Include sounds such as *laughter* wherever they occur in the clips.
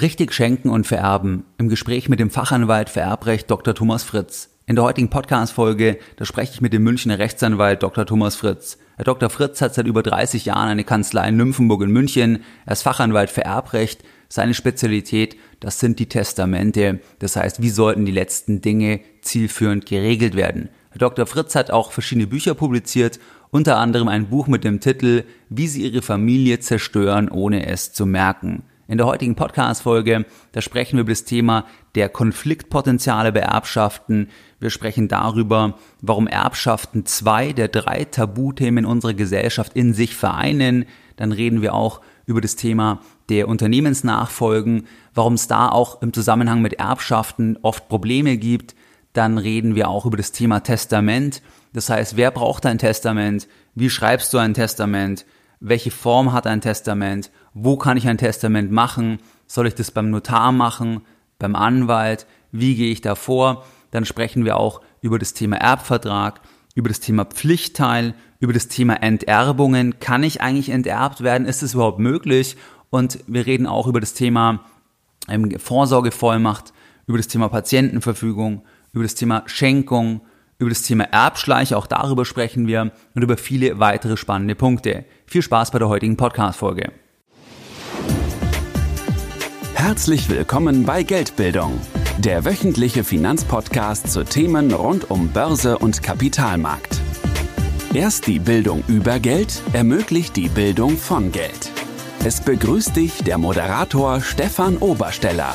Richtig schenken und vererben. Im Gespräch mit dem Fachanwalt für Erbrecht Dr. Thomas Fritz. In der heutigen Podcast-Folge, da spreche ich mit dem Münchner Rechtsanwalt Dr. Thomas Fritz. Herr Dr. Fritz hat seit über 30 Jahren eine Kanzlei in Nymphenburg in München. Er ist Fachanwalt für Erbrecht. Seine Spezialität, das sind die Testamente. Das heißt, wie sollten die letzten Dinge zielführend geregelt werden? Herr Dr. Fritz hat auch verschiedene Bücher publiziert, unter anderem ein Buch mit dem Titel Wie Sie Ihre Familie zerstören, ohne es zu merken. In der heutigen Podcast-Folge, da sprechen wir über das Thema der Konfliktpotenziale bei Erbschaften. Wir sprechen darüber, warum Erbschaften zwei der drei Tabuthemen unserer Gesellschaft in sich vereinen. Dann reden wir auch über das Thema der Unternehmensnachfolgen, warum es da auch im Zusammenhang mit Erbschaften oft Probleme gibt. Dann reden wir auch über das Thema Testament. Das heißt, wer braucht ein Testament? Wie schreibst du ein Testament? welche Form hat ein Testament, wo kann ich ein Testament machen, soll ich das beim Notar machen, beim Anwalt, wie gehe ich da vor, dann sprechen wir auch über das Thema Erbvertrag, über das Thema Pflichtteil, über das Thema Enterbungen, kann ich eigentlich enterbt werden, ist es überhaupt möglich? Und wir reden auch über das Thema ähm, Vorsorgevollmacht, über das Thema Patientenverfügung, über das Thema Schenkung, über das Thema Erbschleiche, auch darüber sprechen wir und über viele weitere spannende Punkte. Viel Spaß bei der heutigen Podcast-Folge. Herzlich willkommen bei Geldbildung, der wöchentliche Finanzpodcast zu Themen rund um Börse und Kapitalmarkt. Erst die Bildung über Geld ermöglicht die Bildung von Geld. Es begrüßt dich der Moderator Stefan Obersteller.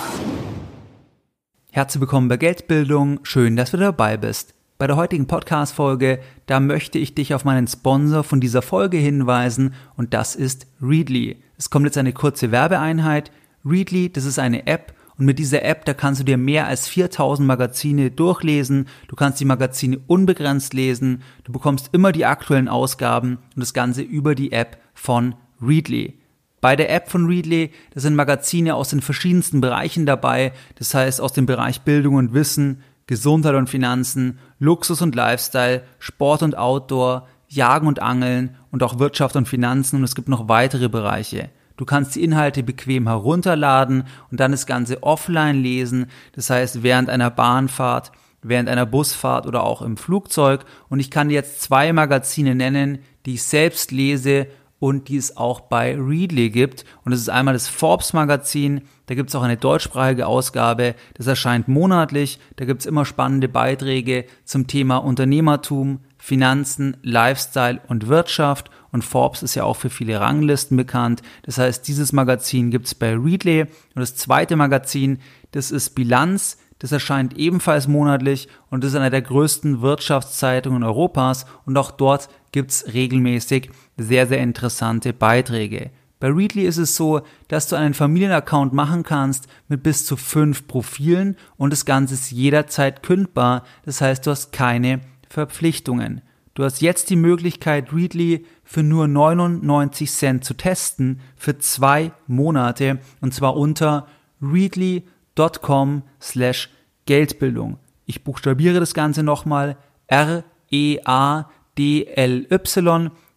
Herzlich willkommen bei Geldbildung, schön, dass du dabei bist. Bei der heutigen Podcast-Folge, da möchte ich dich auf meinen Sponsor von dieser Folge hinweisen und das ist Readly. Es kommt jetzt eine kurze Werbeeinheit. Readly, das ist eine App und mit dieser App, da kannst du dir mehr als 4000 Magazine durchlesen. Du kannst die Magazine unbegrenzt lesen. Du bekommst immer die aktuellen Ausgaben und das Ganze über die App von Readly. Bei der App von Readly, da sind Magazine aus den verschiedensten Bereichen dabei. Das heißt aus dem Bereich Bildung und Wissen, Gesundheit und Finanzen, Luxus und Lifestyle, Sport und Outdoor, Jagen und Angeln und auch Wirtschaft und Finanzen und es gibt noch weitere Bereiche. Du kannst die Inhalte bequem herunterladen und dann das Ganze offline lesen, das heißt während einer Bahnfahrt, während einer Busfahrt oder auch im Flugzeug. Und ich kann jetzt zwei Magazine nennen, die ich selbst lese und die es auch bei Readly gibt. Und das ist einmal das Forbes Magazin, da gibt es auch eine deutschsprachige Ausgabe, das erscheint monatlich, da gibt es immer spannende Beiträge zum Thema Unternehmertum, Finanzen, Lifestyle und Wirtschaft. Und Forbes ist ja auch für viele Ranglisten bekannt. Das heißt, dieses Magazin gibt es bei Readly. Und das zweite Magazin, das ist Bilanz. Das erscheint ebenfalls monatlich und ist einer der größten Wirtschaftszeitungen Europas. Und auch dort gibt es regelmäßig sehr, sehr interessante Beiträge. Bei Readly ist es so, dass du einen Familienaccount machen kannst mit bis zu fünf Profilen und das Ganze ist jederzeit kündbar. Das heißt, du hast keine Verpflichtungen. Du hast jetzt die Möglichkeit, Readly für nur 99 Cent zu testen für zwei Monate und zwar unter readly.com slash Geldbildung. Ich buchstabiere das Ganze nochmal R-E-A-D-L-Y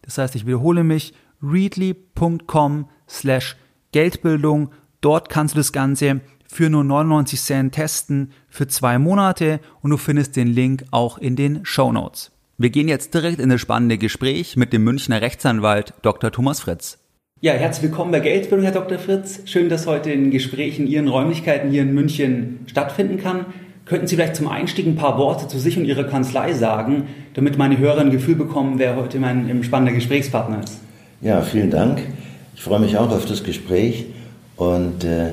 das heißt, ich wiederhole mich, readly.com slash Geldbildung. Dort kannst du das Ganze für nur 99 Cent testen für zwei Monate und du findest den Link auch in den Show Notes. Wir gehen jetzt direkt in das spannende Gespräch mit dem Münchner Rechtsanwalt Dr. Thomas Fritz. Ja, herzlich willkommen bei Geldbildung, Herr Dr. Fritz. Schön, dass heute ein Gespräch in Ihren Räumlichkeiten hier in München stattfinden kann. Könnten Sie vielleicht zum Einstieg ein paar Worte zu sich und Ihrer Kanzlei sagen, damit meine Hörer ein Gefühl bekommen, wer heute mein spannender Gesprächspartner ist? Ja, vielen Dank. Ich freue mich auch auf das Gespräch und äh,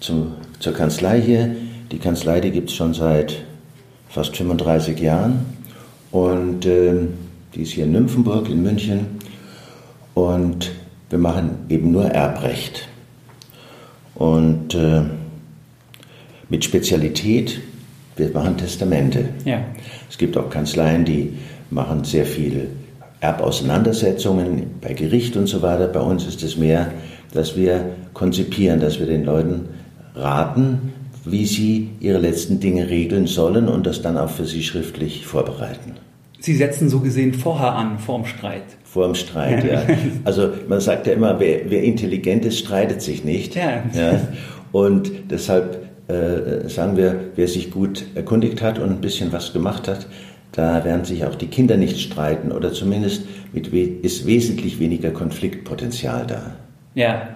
zum, zur Kanzlei hier. Die Kanzlei, die gibt es schon seit fast 35 Jahren und äh, die ist hier in Nymphenburg in München und wir machen eben nur Erbrecht und äh, mit Spezialität wir machen Testamente. Ja. Es gibt auch Kanzleien, die machen sehr viele Erbauseinandersetzungen bei Gericht und so weiter. Bei uns ist es mehr, dass wir konzipieren, dass wir den Leuten raten, wie sie ihre letzten Dinge regeln sollen und das dann auch für sie schriftlich vorbereiten. Sie setzen so gesehen vorher an, vorm Streit. Vorm Streit, ja. *laughs* Also man sagt ja immer, wer, wer intelligent ist, streitet sich nicht. Ja. ja. Und deshalb äh, sagen wir, wer sich gut erkundigt hat und ein bisschen was gemacht hat, da werden sich auch die Kinder nicht streiten oder zumindest we ist wesentlich weniger Konfliktpotenzial da. Ja,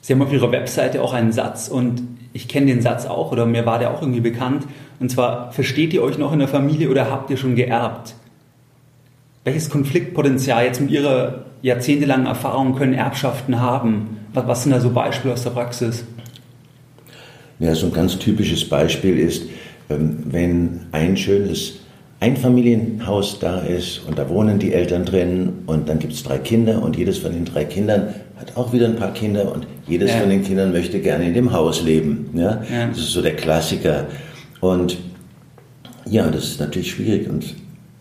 Sie haben auf Ihrer Webseite auch einen Satz und ich kenne den Satz auch oder mir war der auch irgendwie bekannt. Und zwar, versteht ihr euch noch in der Familie oder habt ihr schon geerbt? Welches Konfliktpotenzial jetzt mit Ihrer jahrzehntelangen Erfahrung können Erbschaften haben? Was sind da so Beispiele aus der Praxis? Ja, so ein ganz typisches Beispiel ist, ähm, wenn ein schönes Einfamilienhaus da ist und da wohnen die Eltern drin und dann gibt es drei Kinder und jedes von den drei Kindern hat auch wieder ein paar Kinder und jedes ja. von den Kindern möchte gerne in dem Haus leben. Ja? ja? Das ist so der Klassiker. Und ja, das ist natürlich schwierig und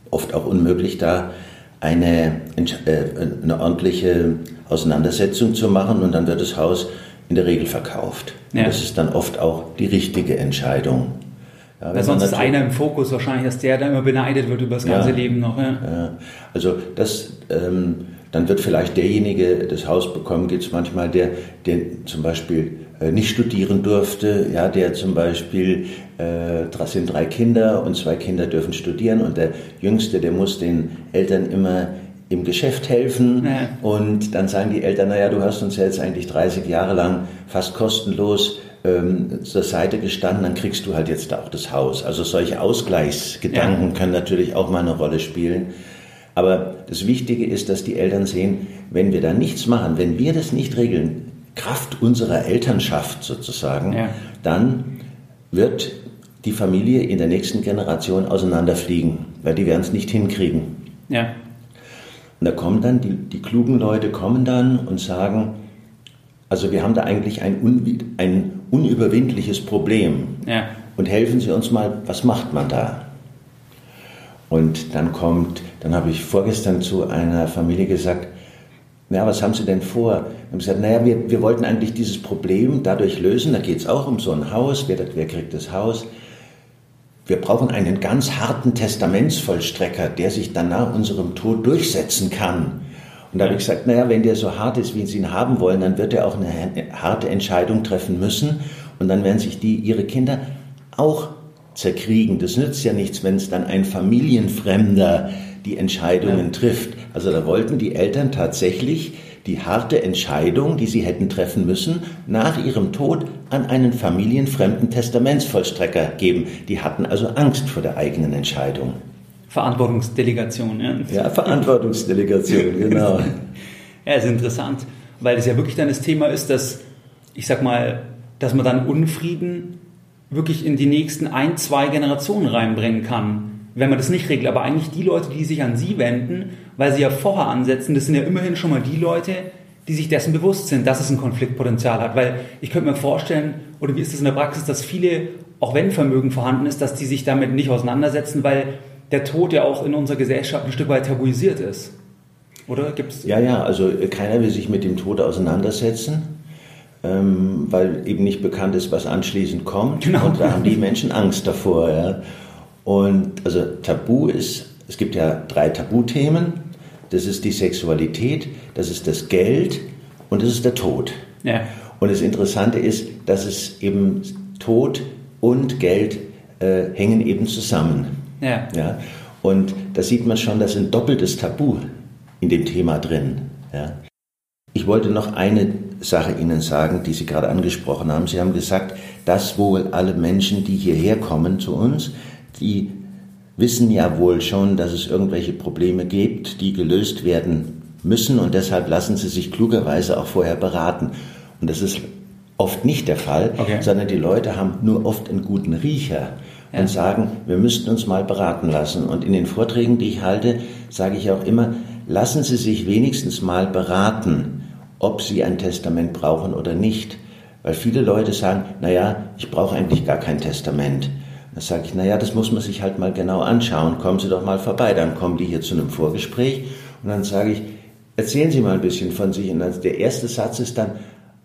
oft auch unmöglich, da eine, äh, eine ordentliche Auseinandersetzung zu machen und dann wird das Haus in der Regel verkauft. Ja. das ist dann oft auch die richtige Entscheidung. Ja, Weil sonst ist einer im Fokus wahrscheinlich, dass der da immer beneidet wird über das ganze ja, Leben noch. Ja. ja. Also das, ähm, dann wird vielleicht derjenige das Haus bekommen, geht es manchmal, der, der zum Beispiel äh, nicht studieren durfte, ja, der zum Beispiel, äh, das sind drei Kinder und zwei Kinder dürfen studieren und der Jüngste, der muss den Eltern immer im Geschäft helfen und dann sagen die Eltern, naja, du hast uns ja jetzt eigentlich 30 Jahre lang fast kostenlos ähm, zur Seite gestanden, dann kriegst du halt jetzt auch das Haus. Also solche Ausgleichsgedanken ja. können natürlich auch mal eine Rolle spielen. Aber das Wichtige ist, dass die Eltern sehen, wenn wir da nichts machen, wenn wir das nicht regeln, Kraft unserer Elternschaft sozusagen, ja. dann wird die Familie in der nächsten Generation auseinanderfliegen, weil die werden es nicht hinkriegen. Ja. Und da kommen dann, die, die klugen Leute kommen dann und sagen, also wir haben da eigentlich ein, ein unüberwindliches Problem. Ja. Und helfen Sie uns mal, was macht man da? Und dann kommt, dann habe ich vorgestern zu einer Familie gesagt, ja, was haben Sie denn vor? Wir haben gesagt, naja, wir, wir wollten eigentlich dieses Problem dadurch lösen, da geht es auch um so ein Haus, wer, wer kriegt das Haus? Wir brauchen einen ganz harten Testamentsvollstrecker, der sich dann nach unserem Tod durchsetzen kann. Und da habe ich gesagt, naja, wenn der so hart ist, wie Sie ihn haben wollen, dann wird er auch eine harte Entscheidung treffen müssen. Und dann werden sich die, ihre Kinder auch zerkriegen. Das nützt ja nichts, wenn es dann ein Familienfremder die Entscheidungen ja. trifft. Also da wollten die Eltern tatsächlich die harte Entscheidung, die sie hätten treffen müssen, nach ihrem Tod an einen familienfremden Testamentsvollstrecker geben. Die hatten also Angst vor der eigenen Entscheidung. Verantwortungsdelegation. Ja, ja Verantwortungsdelegation, *laughs* genau. ja, ist interessant, weil es ja wirklich dann das Thema ist, dass, ich sag mal, dass man dann Unfrieden wirklich in die nächsten ein, zwei Generationen reinbringen kann wenn man das nicht regelt. Aber eigentlich die Leute, die sich an sie wenden, weil sie ja vorher ansetzen, das sind ja immerhin schon mal die Leute, die sich dessen bewusst sind, dass es ein Konfliktpotenzial hat. Weil ich könnte mir vorstellen, oder wie ist es in der Praxis, dass viele, auch wenn Vermögen vorhanden ist, dass die sich damit nicht auseinandersetzen, weil der Tod ja auch in unserer Gesellschaft ein Stück weit tabuisiert ist. Oder gibt's? Ja, ja, also keiner will sich mit dem Tod auseinandersetzen, ähm, weil eben nicht bekannt ist, was anschließend kommt. Genau. Und da haben die Menschen Angst davor. Ja. Und also Tabu ist, es gibt ja drei Tabuthemen. Das ist die Sexualität, das ist das Geld und das ist der Tod. Ja. Und das Interessante ist, dass es eben Tod und Geld äh, hängen eben zusammen. Ja. Ja? Und da sieht man schon, dass ein doppeltes Tabu in dem Thema drin. Ja? Ich wollte noch eine Sache Ihnen sagen, die Sie gerade angesprochen haben. Sie haben gesagt, dass wohl alle Menschen, die hierher kommen zu uns, die wissen ja wohl schon, dass es irgendwelche Probleme gibt, die gelöst werden müssen und deshalb lassen sie sich klugerweise auch vorher beraten. Und das ist oft nicht der Fall, okay. sondern die Leute haben nur oft einen guten Riecher ja. und sagen, wir müssten uns mal beraten lassen. Und in den Vorträgen, die ich halte, sage ich auch immer, lassen Sie sich wenigstens mal beraten, ob Sie ein Testament brauchen oder nicht. Weil viele Leute sagen, naja, ich brauche eigentlich gar kein Testament. Da sage ich, naja, das muss man sich halt mal genau anschauen. Kommen Sie doch mal vorbei. Dann kommen die hier zu einem Vorgespräch und dann sage ich, erzählen Sie mal ein bisschen von sich. Und dann, der erste Satz ist dann,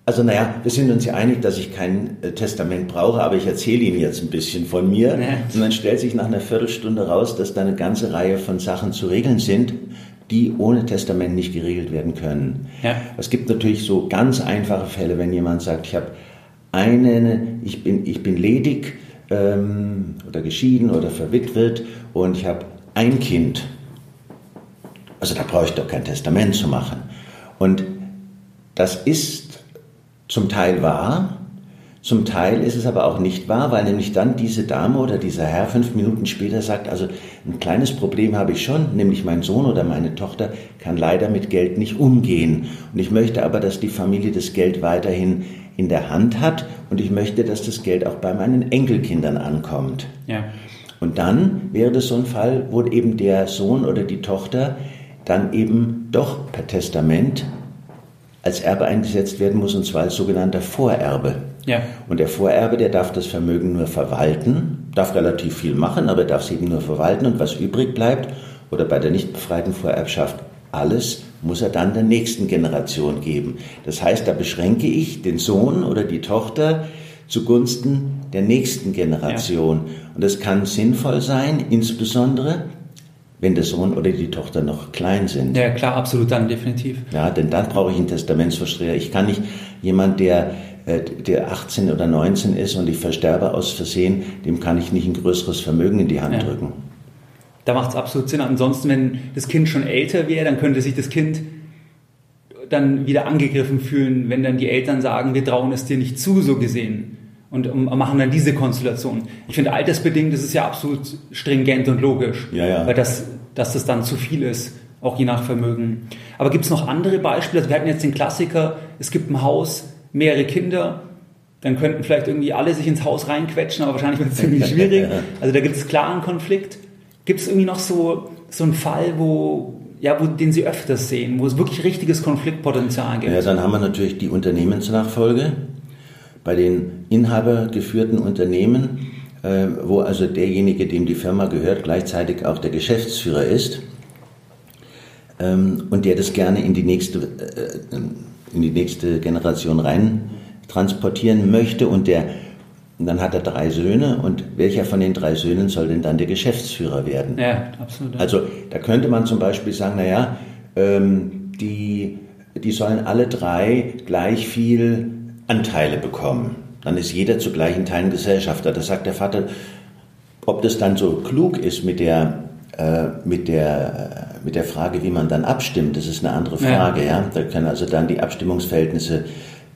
also naja, wir sind uns ja einig, dass ich kein äh, Testament brauche, aber ich erzähle Ihnen jetzt ein bisschen von mir. Und dann stellt sich nach einer Viertelstunde raus, dass da eine ganze Reihe von Sachen zu regeln sind, die ohne Testament nicht geregelt werden können. Ja. Es gibt natürlich so ganz einfache Fälle, wenn jemand sagt, ich habe eine, ich bin, ich bin ledig ähm, oder geschieden oder verwitwet und ich habe ein Kind. Also da brauche ich doch kein Testament zu machen. Und das ist zum Teil wahr, zum Teil ist es aber auch nicht wahr, weil nämlich dann diese Dame oder dieser Herr fünf Minuten später sagt, also ein kleines Problem habe ich schon, nämlich mein Sohn oder meine Tochter kann leider mit Geld nicht umgehen. Und ich möchte aber, dass die Familie das Geld weiterhin in der Hand hat und ich möchte, dass das Geld auch bei meinen Enkelkindern ankommt. Ja. Und dann wäre das so ein Fall, wo eben der Sohn oder die Tochter dann eben doch per Testament als Erbe eingesetzt werden muss, und zwar als sogenannter Vorerbe. Ja. Und der Vorerbe, der darf das Vermögen nur verwalten, darf relativ viel machen, aber darf es eben nur verwalten und was übrig bleibt oder bei der nicht befreiten Vorerbschaft alles muss er dann der nächsten Generation geben. Das heißt, da beschränke ich den Sohn oder die Tochter zugunsten der nächsten Generation. Ja. Und das kann sinnvoll sein, insbesondere wenn der Sohn oder die Tochter noch klein sind. Ja, klar, absolut dann, definitiv. Ja, denn dann brauche ich einen Testamentsverstreter. Ich kann nicht jemand, der äh, der 18 oder 19 ist und ich versterbe aus Versehen, dem kann ich nicht ein größeres Vermögen in die Hand ja. drücken. Da macht es absolut Sinn. Ansonsten, wenn das Kind schon älter wäre, dann könnte sich das Kind dann wieder angegriffen fühlen, wenn dann die Eltern sagen, wir trauen es dir nicht zu, so gesehen. Und machen dann diese Konstellation. Ich finde, altersbedingt ist es ja absolut stringent und logisch. Ja, ja. Weil das, dass das dann zu viel ist, auch je nach Vermögen. Aber gibt es noch andere Beispiele? Also wir hatten jetzt den Klassiker, es gibt ein Haus, mehrere Kinder, dann könnten vielleicht irgendwie alle sich ins Haus reinquetschen, aber wahrscheinlich wird es ziemlich *laughs* schwierig. Also da gibt es klar einen Konflikt. Gibt es irgendwie noch so, so einen Fall, wo, ja, wo, den Sie öfters sehen, wo es wirklich richtiges Konfliktpotenzial gibt? Ja, dann haben wir natürlich die Unternehmensnachfolge bei den inhabergeführten Unternehmen, äh, wo also derjenige, dem die Firma gehört, gleichzeitig auch der Geschäftsführer ist ähm, und der das gerne in die nächste äh, in die nächste Generation rein transportieren möchte und der und dann hat er drei Söhne und welcher von den drei Söhnen soll denn dann der Geschäftsführer werden? Ja, absolut. Also da könnte man zum Beispiel sagen, naja, ähm, die, die sollen alle drei gleich viel Anteile bekommen. Dann ist jeder zu gleichen Teilen Gesellschafter. Da sagt der Vater, ob das dann so klug ist mit der, äh, mit der mit der Frage, wie man dann abstimmt, das ist eine andere Frage. Ja. ja. Da können also dann die Abstimmungsverhältnisse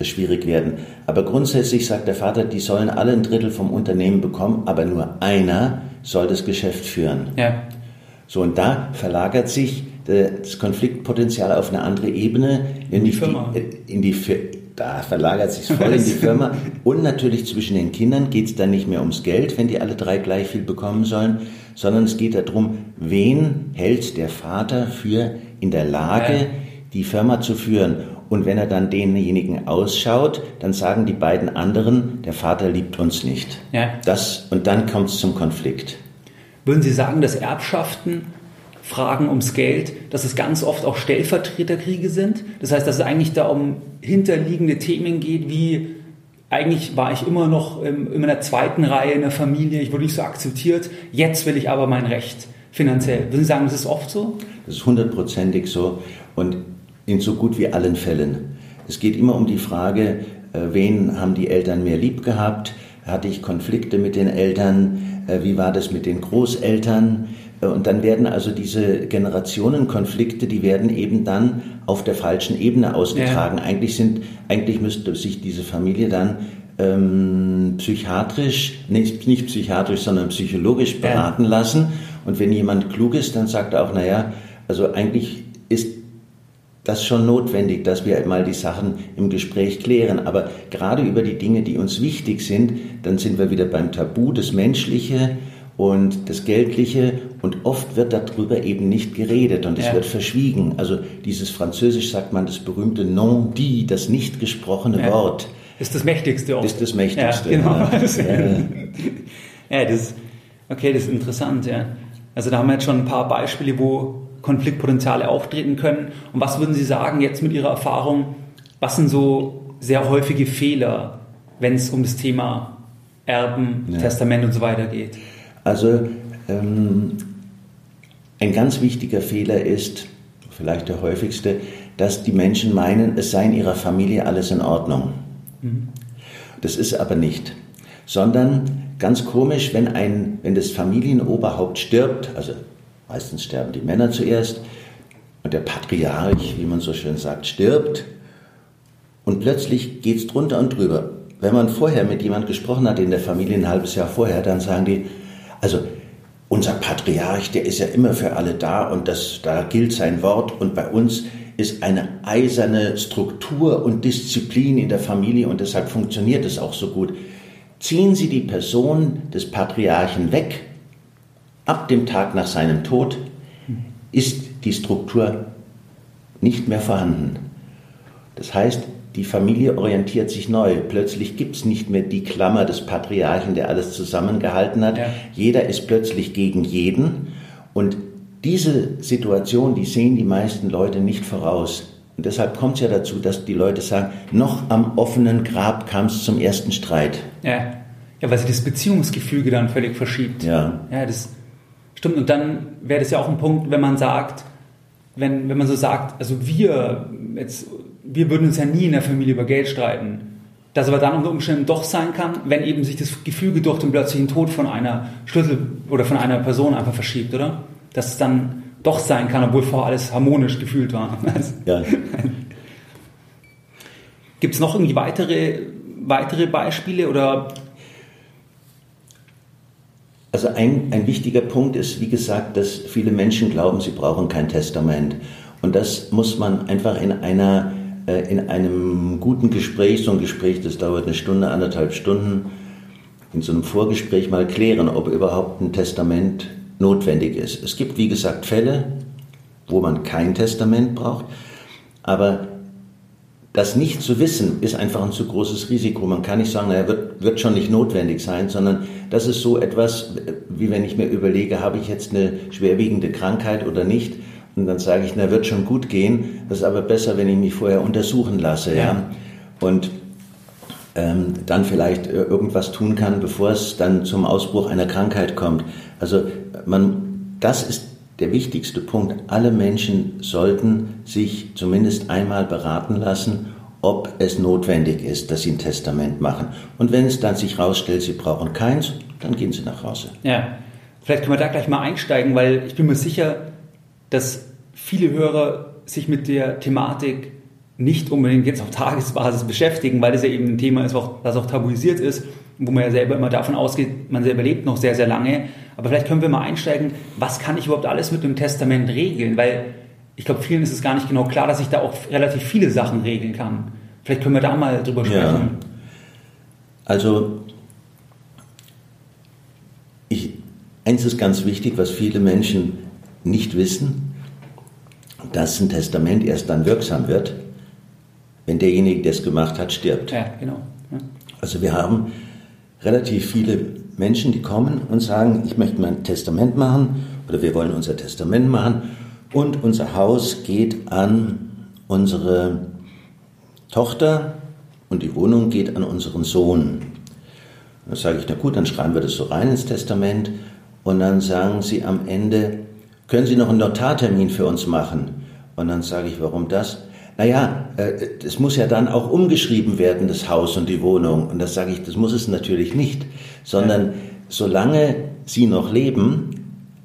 schwierig werden. Aber grundsätzlich sagt der Vater, die sollen alle ein Drittel vom Unternehmen bekommen, aber nur einer soll das Geschäft führen. Ja. So, und da verlagert sich das Konfliktpotenzial auf eine andere Ebene, in die Firma. Die, in die, da verlagert sich voll in die *laughs* Firma. Und natürlich zwischen den Kindern geht es dann nicht mehr ums Geld, wenn die alle drei gleich viel bekommen sollen, sondern es geht darum, wen hält der Vater für in der Lage, ja. die Firma zu führen. Und wenn er dann denjenigen ausschaut, dann sagen die beiden anderen, der Vater liebt uns nicht. Ja. Das, und dann kommt es zum Konflikt. Würden Sie sagen, dass Erbschaften Fragen ums Geld, dass es ganz oft auch Stellvertreterkriege sind. Das heißt, dass es eigentlich da um hinterliegende Themen geht, wie eigentlich war ich immer noch in einer zweiten Reihe in der Familie, ich wurde nicht so akzeptiert, jetzt will ich aber mein Recht finanziell. Würden Sie sagen, das ist oft so? Das ist hundertprozentig so und in so gut wie allen Fällen. Es geht immer um die Frage, äh, wen haben die Eltern mehr lieb gehabt? Hatte ich Konflikte mit den Eltern? Äh, wie war das mit den Großeltern? Äh, und dann werden also diese Generationenkonflikte, die werden eben dann auf der falschen Ebene ausgetragen. Ja. Eigentlich sind, eigentlich müsste sich diese Familie dann ähm, psychiatrisch, nicht, nicht psychiatrisch, sondern psychologisch beraten ja. lassen. Und wenn jemand klug ist, dann sagt er auch, naja, also eigentlich ist das schon notwendig, dass wir mal die Sachen im Gespräch klären. Aber gerade über die Dinge, die uns wichtig sind, dann sind wir wieder beim Tabu, das Menschliche und das Geldliche und oft wird darüber eben nicht geredet und es ja. wird verschwiegen. Also dieses Französisch sagt man das berühmte non dit, das nicht gesprochene ja. Wort. Ist das mächtigste Ort. Ist das mächtigste. Ja, genau. *laughs* *laughs* ja. das, okay, das ist interessant, ja. Also da haben wir jetzt schon ein paar Beispiele, wo Konfliktpotenziale auftreten können. Und was würden Sie sagen jetzt mit Ihrer Erfahrung, was sind so sehr häufige Fehler, wenn es um das Thema Erben, Testament und so weiter geht? Also ähm, ein ganz wichtiger Fehler ist, vielleicht der häufigste, dass die Menschen meinen, es sei in ihrer Familie alles in Ordnung. Mhm. Das ist aber nicht. Sondern ganz komisch, wenn, ein, wenn das Familienoberhaupt stirbt, also meistens sterben die Männer zuerst, und der Patriarch, wie man so schön sagt, stirbt, und plötzlich geht es drunter und drüber. Wenn man vorher mit jemand gesprochen hat in der Familie ein halbes Jahr vorher, dann sagen die, also unser Patriarch, der ist ja immer für alle da und das, da gilt sein Wort und bei uns ist eine eiserne Struktur und Disziplin in der Familie und deshalb funktioniert es auch so gut. Ziehen Sie die Person des Patriarchen weg, ab dem Tag nach seinem Tod ist die Struktur nicht mehr vorhanden. Das heißt, die Familie orientiert sich neu. Plötzlich gibt es nicht mehr die Klammer des Patriarchen, der alles zusammengehalten hat. Ja. Jeder ist plötzlich gegen jeden. Und diese Situation, die sehen die meisten Leute nicht voraus. Und deshalb kommt es ja dazu, dass die Leute sagen, noch am offenen Grab kam es zum ersten Streit. Ja. ja, weil sich das Beziehungsgefüge dann völlig verschiebt. Ja. Ja, das stimmt. Und dann wäre das ja auch ein Punkt, wenn man sagt, wenn, wenn man so sagt, also wir jetzt wir würden uns ja nie in der Familie über Geld streiten. Das aber dann unter Umständen doch sein kann, wenn eben sich das Gefüge durch den plötzlichen Tod von einer Schlüssel oder von einer Person einfach verschiebt, oder? Dass es dann doch sein kann, obwohl vorher alles harmonisch gefühlt war. Ja. *laughs* Gibt es noch irgendwie weitere, weitere Beispiele oder? Also ein, ein wichtiger Punkt ist, wie gesagt, dass viele Menschen glauben, sie brauchen kein Testament. Und das muss man einfach in einer äh, in einem guten Gespräch, so ein Gespräch, das dauert eine Stunde, anderthalb Stunden, in so einem Vorgespräch mal klären, ob überhaupt ein Testament notwendig ist. Es gibt, wie gesagt, Fälle, wo man kein Testament braucht, aber das nicht zu wissen, ist einfach ein zu großes Risiko. Man kann nicht sagen, naja, wird, wird schon nicht notwendig sein, sondern das ist so etwas, wie wenn ich mir überlege, habe ich jetzt eine schwerwiegende Krankheit oder nicht, und dann sage ich, na, wird schon gut gehen. Das ist aber besser, wenn ich mich vorher untersuchen lasse. Ja. ja? Und ähm, dann vielleicht äh, irgendwas tun kann, bevor es dann zum Ausbruch einer Krankheit kommt. Also man, das ist der wichtigste Punkt. Alle Menschen sollten sich zumindest einmal beraten lassen, ob es notwendig ist, dass sie ein Testament machen. Und wenn es dann sich herausstellt, sie brauchen keins, dann gehen sie nach Hause. Ja, vielleicht können wir da gleich mal einsteigen, weil ich bin mir sicher, dass viele Hörer sich mit der Thematik nicht unbedingt jetzt auf Tagesbasis beschäftigen, weil das ja eben ein Thema ist, das auch tabuisiert ist, wo man ja selber immer davon ausgeht, man selber lebt noch sehr, sehr lange. Aber vielleicht können wir mal einsteigen, was kann ich überhaupt alles mit dem Testament regeln? Weil ich glaube, vielen ist es gar nicht genau klar, dass ich da auch relativ viele Sachen regeln kann. Vielleicht können wir da mal drüber sprechen. Ja. Also, ich, eins ist ganz wichtig, was viele Menschen nicht wissen, dass ein Testament erst dann wirksam wird, wenn derjenige, der es gemacht hat, stirbt. Ja, genau. Ja. Also wir haben relativ viele Menschen, die kommen und sagen, ich möchte mein Testament machen oder wir wollen unser Testament machen und unser Haus geht an unsere Tochter und die Wohnung geht an unseren Sohn. Dann sage ich, na gut, dann schreiben wir das so rein ins Testament und dann sagen sie am Ende, können Sie noch einen Notartermin für uns machen? Und dann sage ich, warum das? Naja, es äh, muss ja dann auch umgeschrieben werden, das Haus und die Wohnung. Und das sage ich, das muss es natürlich nicht, sondern solange Sie noch leben,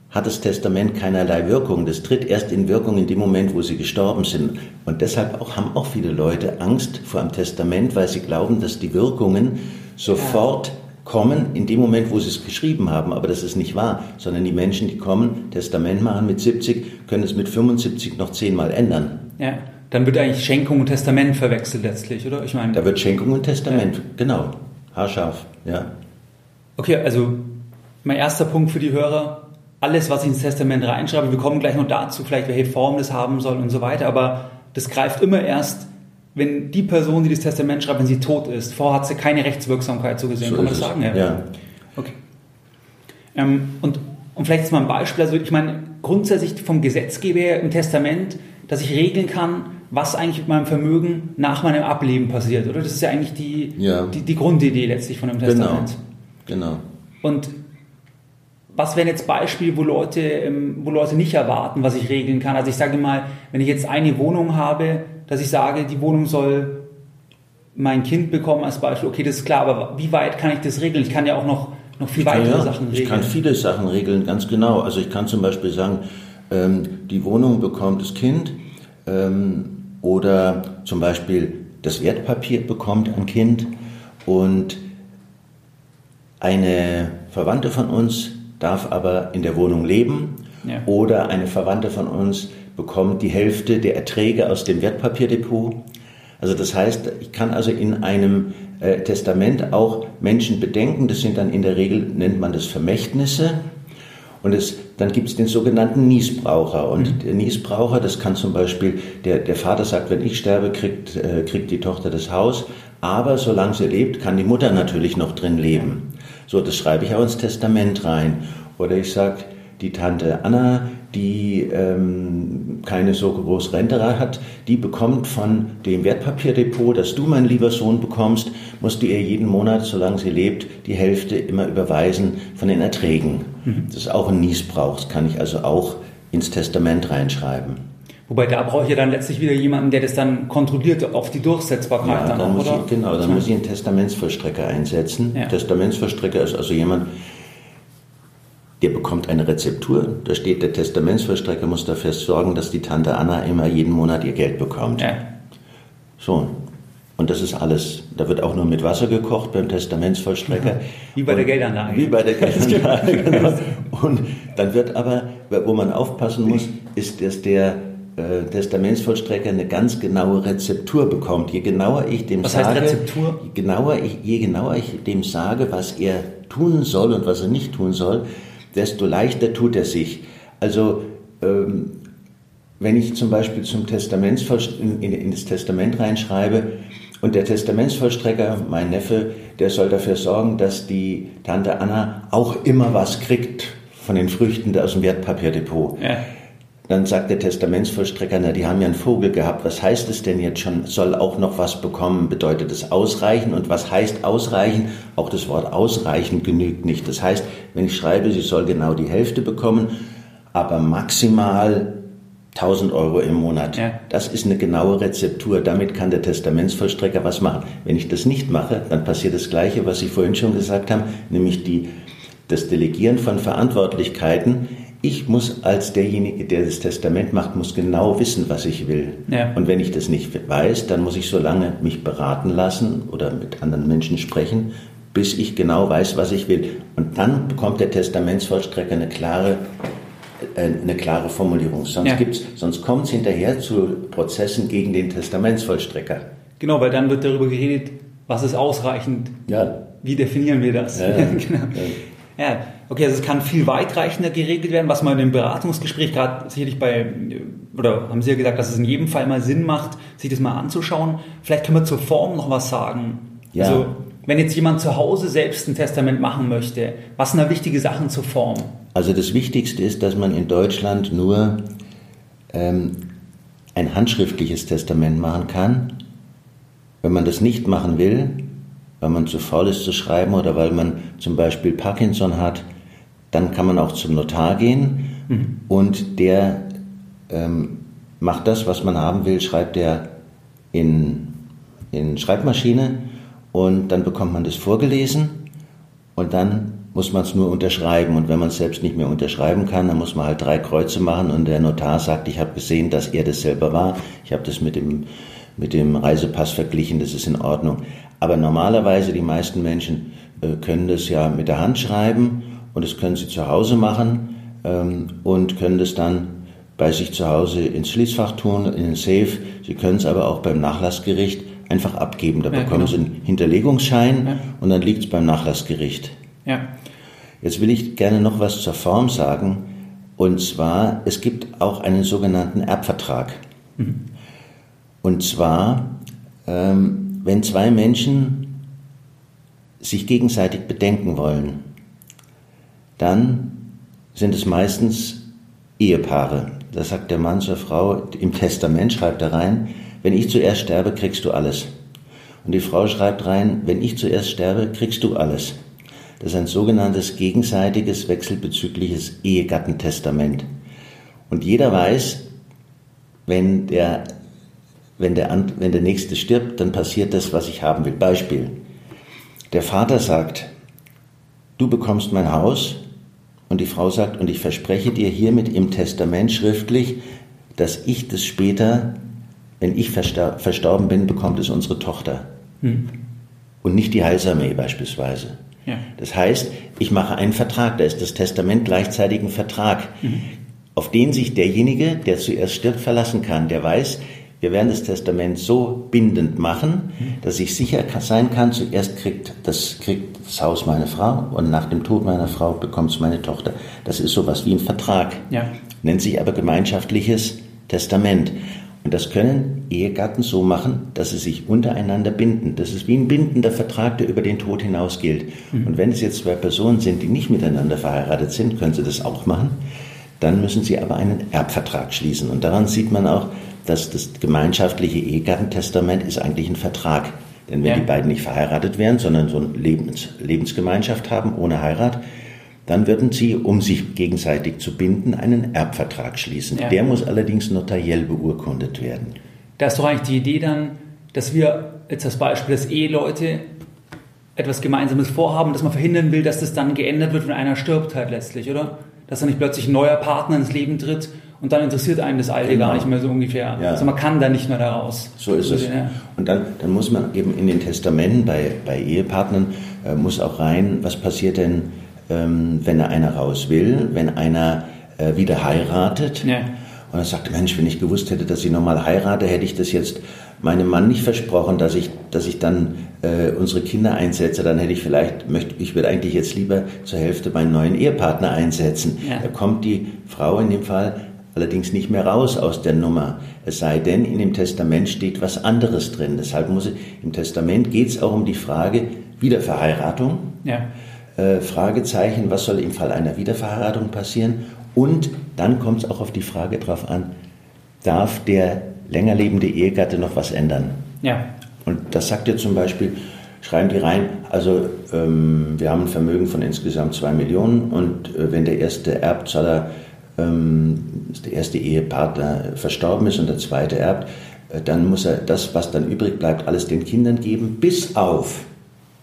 hat das Testament keinerlei Wirkung. Das tritt erst in Wirkung in dem Moment, wo Sie gestorben sind. Und deshalb auch, haben auch viele Leute Angst vor dem Testament, weil sie glauben, dass die Wirkungen sofort ja kommen in dem Moment, wo sie es geschrieben haben. Aber das ist nicht wahr, sondern die Menschen, die kommen, Testament machen mit 70, können es mit 75 noch zehnmal ändern. Ja, dann wird eigentlich Schenkung und Testament verwechselt letztlich, oder? Ich meine, da wird Schenkung und Testament, ja. genau, haarscharf, ja. Okay, also mein erster Punkt für die Hörer, alles, was ich ins Testament reinschreibe, wir kommen gleich noch dazu, vielleicht welche Form das haben soll und so weiter, aber das greift immer erst wenn die Person, die das Testament schreibt, wenn sie tot ist, vorher hat sie keine Rechtswirksamkeit so gesehen. So Kann man das sagen? Ja. ja. Okay. Ähm, und, und vielleicht ist mal ein Beispiel, also ich meine, grundsätzlich vom Gesetzgeber im Testament, dass ich regeln kann, was eigentlich mit meinem Vermögen nach meinem Ableben passiert, oder? Das ist ja eigentlich die, ja. die, die Grundidee letztlich von dem genau. Testament. Genau. genau. Und was wären jetzt Beispiele, wo Leute, ähm, wo Leute nicht erwarten, was ich regeln kann? Also ich sage mal, wenn ich jetzt eine Wohnung habe, dass ich sage, die Wohnung soll mein Kind bekomme als Beispiel, okay, das ist klar, aber wie weit kann ich das regeln? Ich kann ja auch noch, noch viel weitere ja, Sachen regeln. Ich kann viele Sachen regeln, ganz genau. Also ich kann zum Beispiel sagen, ähm, die Wohnung bekommt das Kind ähm, oder zum Beispiel das Wertpapier bekommt ein Kind und eine Verwandte von uns darf aber in der Wohnung leben ja. oder eine Verwandte von uns bekommt die Hälfte der Erträge aus dem Wertpapierdepot. Also das heißt, ich kann also in einem äh, Testament auch Menschen bedenken, das sind dann in der Regel, nennt man das Vermächtnisse. Und es, dann gibt es den sogenannten Niesbraucher. Und mhm. der Niesbraucher, das kann zum Beispiel, der, der Vater sagt, wenn ich sterbe, kriegt, äh, kriegt die Tochter das Haus. Aber solange sie lebt, kann die Mutter natürlich noch drin leben. So, das schreibe ich auch ins Testament rein. Oder ich sage, die Tante Anna, die ähm, keine so große Rente hat, die bekommt von dem Wertpapierdepot, das du, mein lieber Sohn, bekommst, musst du ihr jeden Monat, solange sie lebt, die Hälfte immer überweisen von den Erträgen. Mhm. Das ist auch ein Niesbrauch, das kann ich also auch ins Testament reinschreiben. Wobei da brauche ich ja dann letztlich wieder jemanden, der das dann kontrolliert auf die Durchsetzbarkeit ja, dann, dann muss oder? Ich, genau, dann muss ich einen Testamentsvollstrecker einsetzen. Ja. Testamentsvollstrecker ist also jemand, der bekommt eine Rezeptur. Da steht, der Testamentsvollstrecker muss dafür sorgen, dass die Tante Anna immer jeden Monat ihr Geld bekommt. Ja. So. Und das ist alles. Da wird auch nur mit Wasser gekocht beim Testamentsvollstrecker. Wie bei der Geldanlage. Wie bei der *laughs* Geldanlage, genau. Und dann wird aber, wo man aufpassen muss, ist, dass der äh, Testamentsvollstrecker eine ganz genaue Rezeptur bekommt. Je genauer ich dem was sage, heißt Rezeptur? Je genauer, ich, je genauer ich dem sage, was er tun soll und was er nicht tun soll, desto leichter tut er sich. Also ähm, wenn ich zum Beispiel zum in, in, in das Testament reinschreibe und der Testamentsvollstrecker, mein Neffe, der soll dafür sorgen, dass die Tante Anna auch immer was kriegt von den Früchten aus dem Wertpapierdepot. Ja. Dann sagt der Testamentsvollstrecker, na, die haben ja einen Vogel gehabt. Was heißt es denn jetzt schon? Soll auch noch was bekommen? Bedeutet es ausreichen? Und was heißt ausreichen? Auch das Wort ausreichen genügt nicht. Das heißt, wenn ich schreibe, sie soll genau die Hälfte bekommen, aber maximal 1000 Euro im Monat. Ja. Das ist eine genaue Rezeptur. Damit kann der Testamentsvollstrecker was machen. Wenn ich das nicht mache, dann passiert das Gleiche, was Sie vorhin schon gesagt haben, nämlich die, das Delegieren von Verantwortlichkeiten ich muss als derjenige, der das Testament macht, muss genau wissen, was ich will. Ja. Und wenn ich das nicht weiß, dann muss ich so lange mich beraten lassen oder mit anderen Menschen sprechen, bis ich genau weiß, was ich will. Und dann bekommt der Testamentsvollstrecker eine klare, äh, eine klare Formulierung. Sonst, ja. sonst kommt es hinterher zu Prozessen gegen den Testamentsvollstrecker. Genau, weil dann wird darüber geredet, was ist ausreichend. Ja. Wie definieren wir das? Ja, *laughs* genau. ja. Okay, also es kann viel weitreichender geregelt werden, was man im Beratungsgespräch gerade sicherlich bei, oder haben Sie ja gesagt, dass es in jedem Fall mal Sinn macht, sich das mal anzuschauen. Vielleicht können wir zur Form noch was sagen. Ja. Also, wenn jetzt jemand zu Hause selbst ein Testament machen möchte, was sind da wichtige Sachen zur Form? Also das Wichtigste ist, dass man in Deutschland nur ähm, ein handschriftliches Testament machen kann. Wenn man das nicht machen will, weil man zu faul ist zu schreiben oder weil man zum Beispiel Parkinson hat, dann kann man auch zum Notar gehen mhm. und der ähm, macht das, was man haben will, schreibt er in, in Schreibmaschine und dann bekommt man das vorgelesen und dann muss man es nur unterschreiben. Und wenn man es selbst nicht mehr unterschreiben kann, dann muss man halt drei Kreuze machen und der Notar sagt, ich habe gesehen, dass er das selber war. Ich habe das mit dem, mit dem Reisepass verglichen, das ist in Ordnung. Aber normalerweise, die meisten Menschen äh, können das ja mit der Hand schreiben und das können Sie zu Hause machen ähm, und können das dann bei sich zu Hause ins Schließfach tun, in den Safe. Sie können es aber auch beim Nachlassgericht einfach abgeben. Da ja, bekommen genau. Sie einen Hinterlegungsschein ja. und dann liegt es beim Nachlassgericht. Ja. Jetzt will ich gerne noch was zur Form sagen. Und zwar, es gibt auch einen sogenannten Erbvertrag. Mhm. Und zwar, ähm, wenn zwei Menschen sich gegenseitig bedenken wollen, dann sind es meistens Ehepaare. Da sagt der Mann zur Frau, im Testament schreibt er rein, wenn ich zuerst sterbe, kriegst du alles. Und die Frau schreibt rein, wenn ich zuerst sterbe, kriegst du alles. Das ist ein sogenanntes gegenseitiges wechselbezügliches Ehegattentestament. Und jeder weiß, wenn der wenn der, wenn der Nächste stirbt, dann passiert das, was ich haben will. Beispiel. Der Vater sagt, du bekommst mein Haus und die Frau sagt, und ich verspreche dir hiermit im Testament schriftlich, dass ich das später, wenn ich verstorben bin, bekommt es unsere Tochter. Hm. Und nicht die Heilsarmee beispielsweise. Ja. Das heißt, ich mache einen Vertrag, da ist das Testament gleichzeitig ein Vertrag, mhm. auf den sich derjenige, der zuerst stirbt, verlassen kann, der weiß, wir werden das Testament so bindend machen, dass ich sicher sein kann, zuerst kriegt das, kriegt das Haus meine Frau und nach dem Tod meiner Frau bekommt es meine Tochter. Das ist sowas wie ein Vertrag, ja. nennt sich aber gemeinschaftliches Testament. Und das können Ehegatten so machen, dass sie sich untereinander binden. Das ist wie ein bindender Vertrag, der über den Tod hinaus gilt. Mhm. Und wenn es jetzt zwei Personen sind, die nicht miteinander verheiratet sind, können sie das auch machen. Dann müssen sie aber einen Erbvertrag schließen. Und daran sieht man auch, dass das gemeinschaftliche Ehegattentestament ist eigentlich ein Vertrag. Denn wenn ja. die beiden nicht verheiratet wären, sondern so eine Lebens Lebensgemeinschaft haben ohne Heirat, dann würden sie, um sich gegenseitig zu binden, einen Erbvertrag schließen. Ja. Der muss allerdings notariell beurkundet werden. Da ist doch eigentlich die Idee dann, dass wir jetzt das Beispiel, dass Eheleute etwas Gemeinsames vorhaben, dass man verhindern will, dass das dann geändert wird, wenn einer stirbt halt letztlich, oder? Dass dann nicht plötzlich ein neuer Partner ins Leben tritt und dann interessiert einen das Alte genau. gar nicht mehr so ungefähr. Ja. Also man kann da nicht mehr da raus. So ist es. Und dann, dann muss man eben in den Testamenten bei, bei Ehepartnern, äh, muss auch rein, was passiert denn, ähm, wenn einer raus will, wenn einer äh, wieder heiratet. Ja. Und er sagt, Mensch, wenn ich gewusst hätte, dass ich nochmal heirate, hätte ich das jetzt meinem Mann nicht versprochen, dass ich, dass ich dann äh, unsere Kinder einsetze. Dann hätte ich vielleicht, möchte, ich würde eigentlich jetzt lieber zur Hälfte meinen neuen Ehepartner einsetzen. Ja. Da kommt die Frau in dem Fall allerdings nicht mehr raus aus der Nummer. Es sei denn, in dem Testament steht was anderes drin. Deshalb muss ich, im Testament geht es auch um die Frage Wiederverheiratung. Ja äh, Fragezeichen, was soll im Fall einer Wiederverheiratung passieren? Und dann kommt es auch auf die Frage drauf an, darf der länger lebende Ehegatte noch was ändern? Ja. Und das sagt ihr zum Beispiel, schreiben die rein, also ähm, wir haben ein Vermögen von insgesamt zwei Millionen und äh, wenn der erste Erbzahler, der erste Ehepartner verstorben ist und der zweite erbt, äh, dann muss er das, was dann übrig bleibt, alles den Kindern geben, bis auf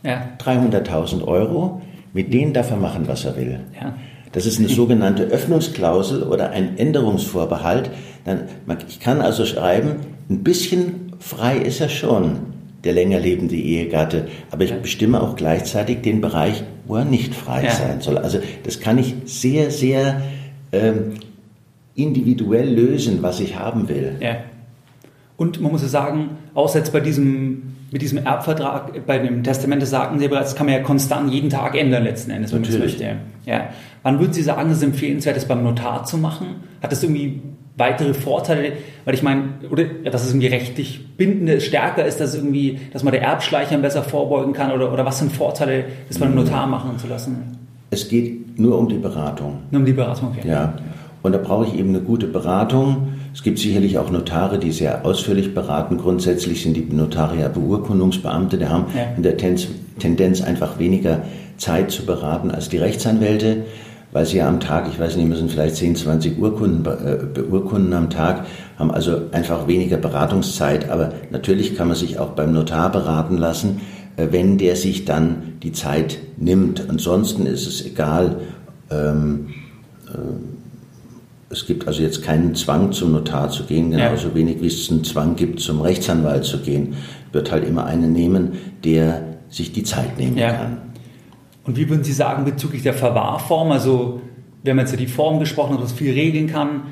ja. 300.000 Euro mit denen darf er machen, was er will. Ja. Das ist eine sogenannte Öffnungsklausel oder ein Änderungsvorbehalt. Dann, ich kann also schreiben, ein bisschen frei ist er schon, der länger lebende Ehegatte, aber ich bestimme auch gleichzeitig den Bereich, wo er nicht frei ja. sein soll. Also das kann ich sehr, sehr ähm, individuell lösen, was ich haben will. Ja. Und man muss ja sagen, außer jetzt bei diesem mit diesem Erbvertrag, bei dem Testament sagten Sie bereits, das kann man ja konstant jeden Tag ändern letzten Endes, wenn man es möchte. Ja. Wann würden Sie sagen, es ist empfehlenswert, das beim Notar zu machen? Hat das irgendwie weitere Vorteile? Weil ich meine, oder dass es irgendwie rechtlich bindende stärker ist, dass irgendwie, dass man der Erbschleichern besser vorbeugen kann oder, oder was sind Vorteile, das beim Notar machen zu lassen? Es geht nur um die Beratung. Nur um die Beratung, okay. Ja. Und da brauche ich eben eine gute Beratung es gibt sicherlich auch Notare, die sehr ausführlich beraten. Grundsätzlich sind die Notare ja Beurkundungsbeamte, die haben ja. in der Tendenz einfach weniger Zeit zu beraten als die Rechtsanwälte, weil sie ja am Tag, ich weiß nicht, müssen vielleicht 10, 20 Urkunden äh, beurkunden am Tag, haben also einfach weniger Beratungszeit. Aber natürlich kann man sich auch beim Notar beraten lassen, wenn der sich dann die Zeit nimmt. Ansonsten ist es egal. Ähm, äh, es gibt also jetzt keinen Zwang, zum Notar zu gehen, genauso ja. wenig wie es einen Zwang gibt, zum Rechtsanwalt zu gehen. Wird halt immer einen nehmen, der sich die Zeit nehmen ja. kann. Und wie würden Sie sagen bezüglich der Verwahrform? Also, wir haben jetzt ja die Form gesprochen, was viel regeln kann.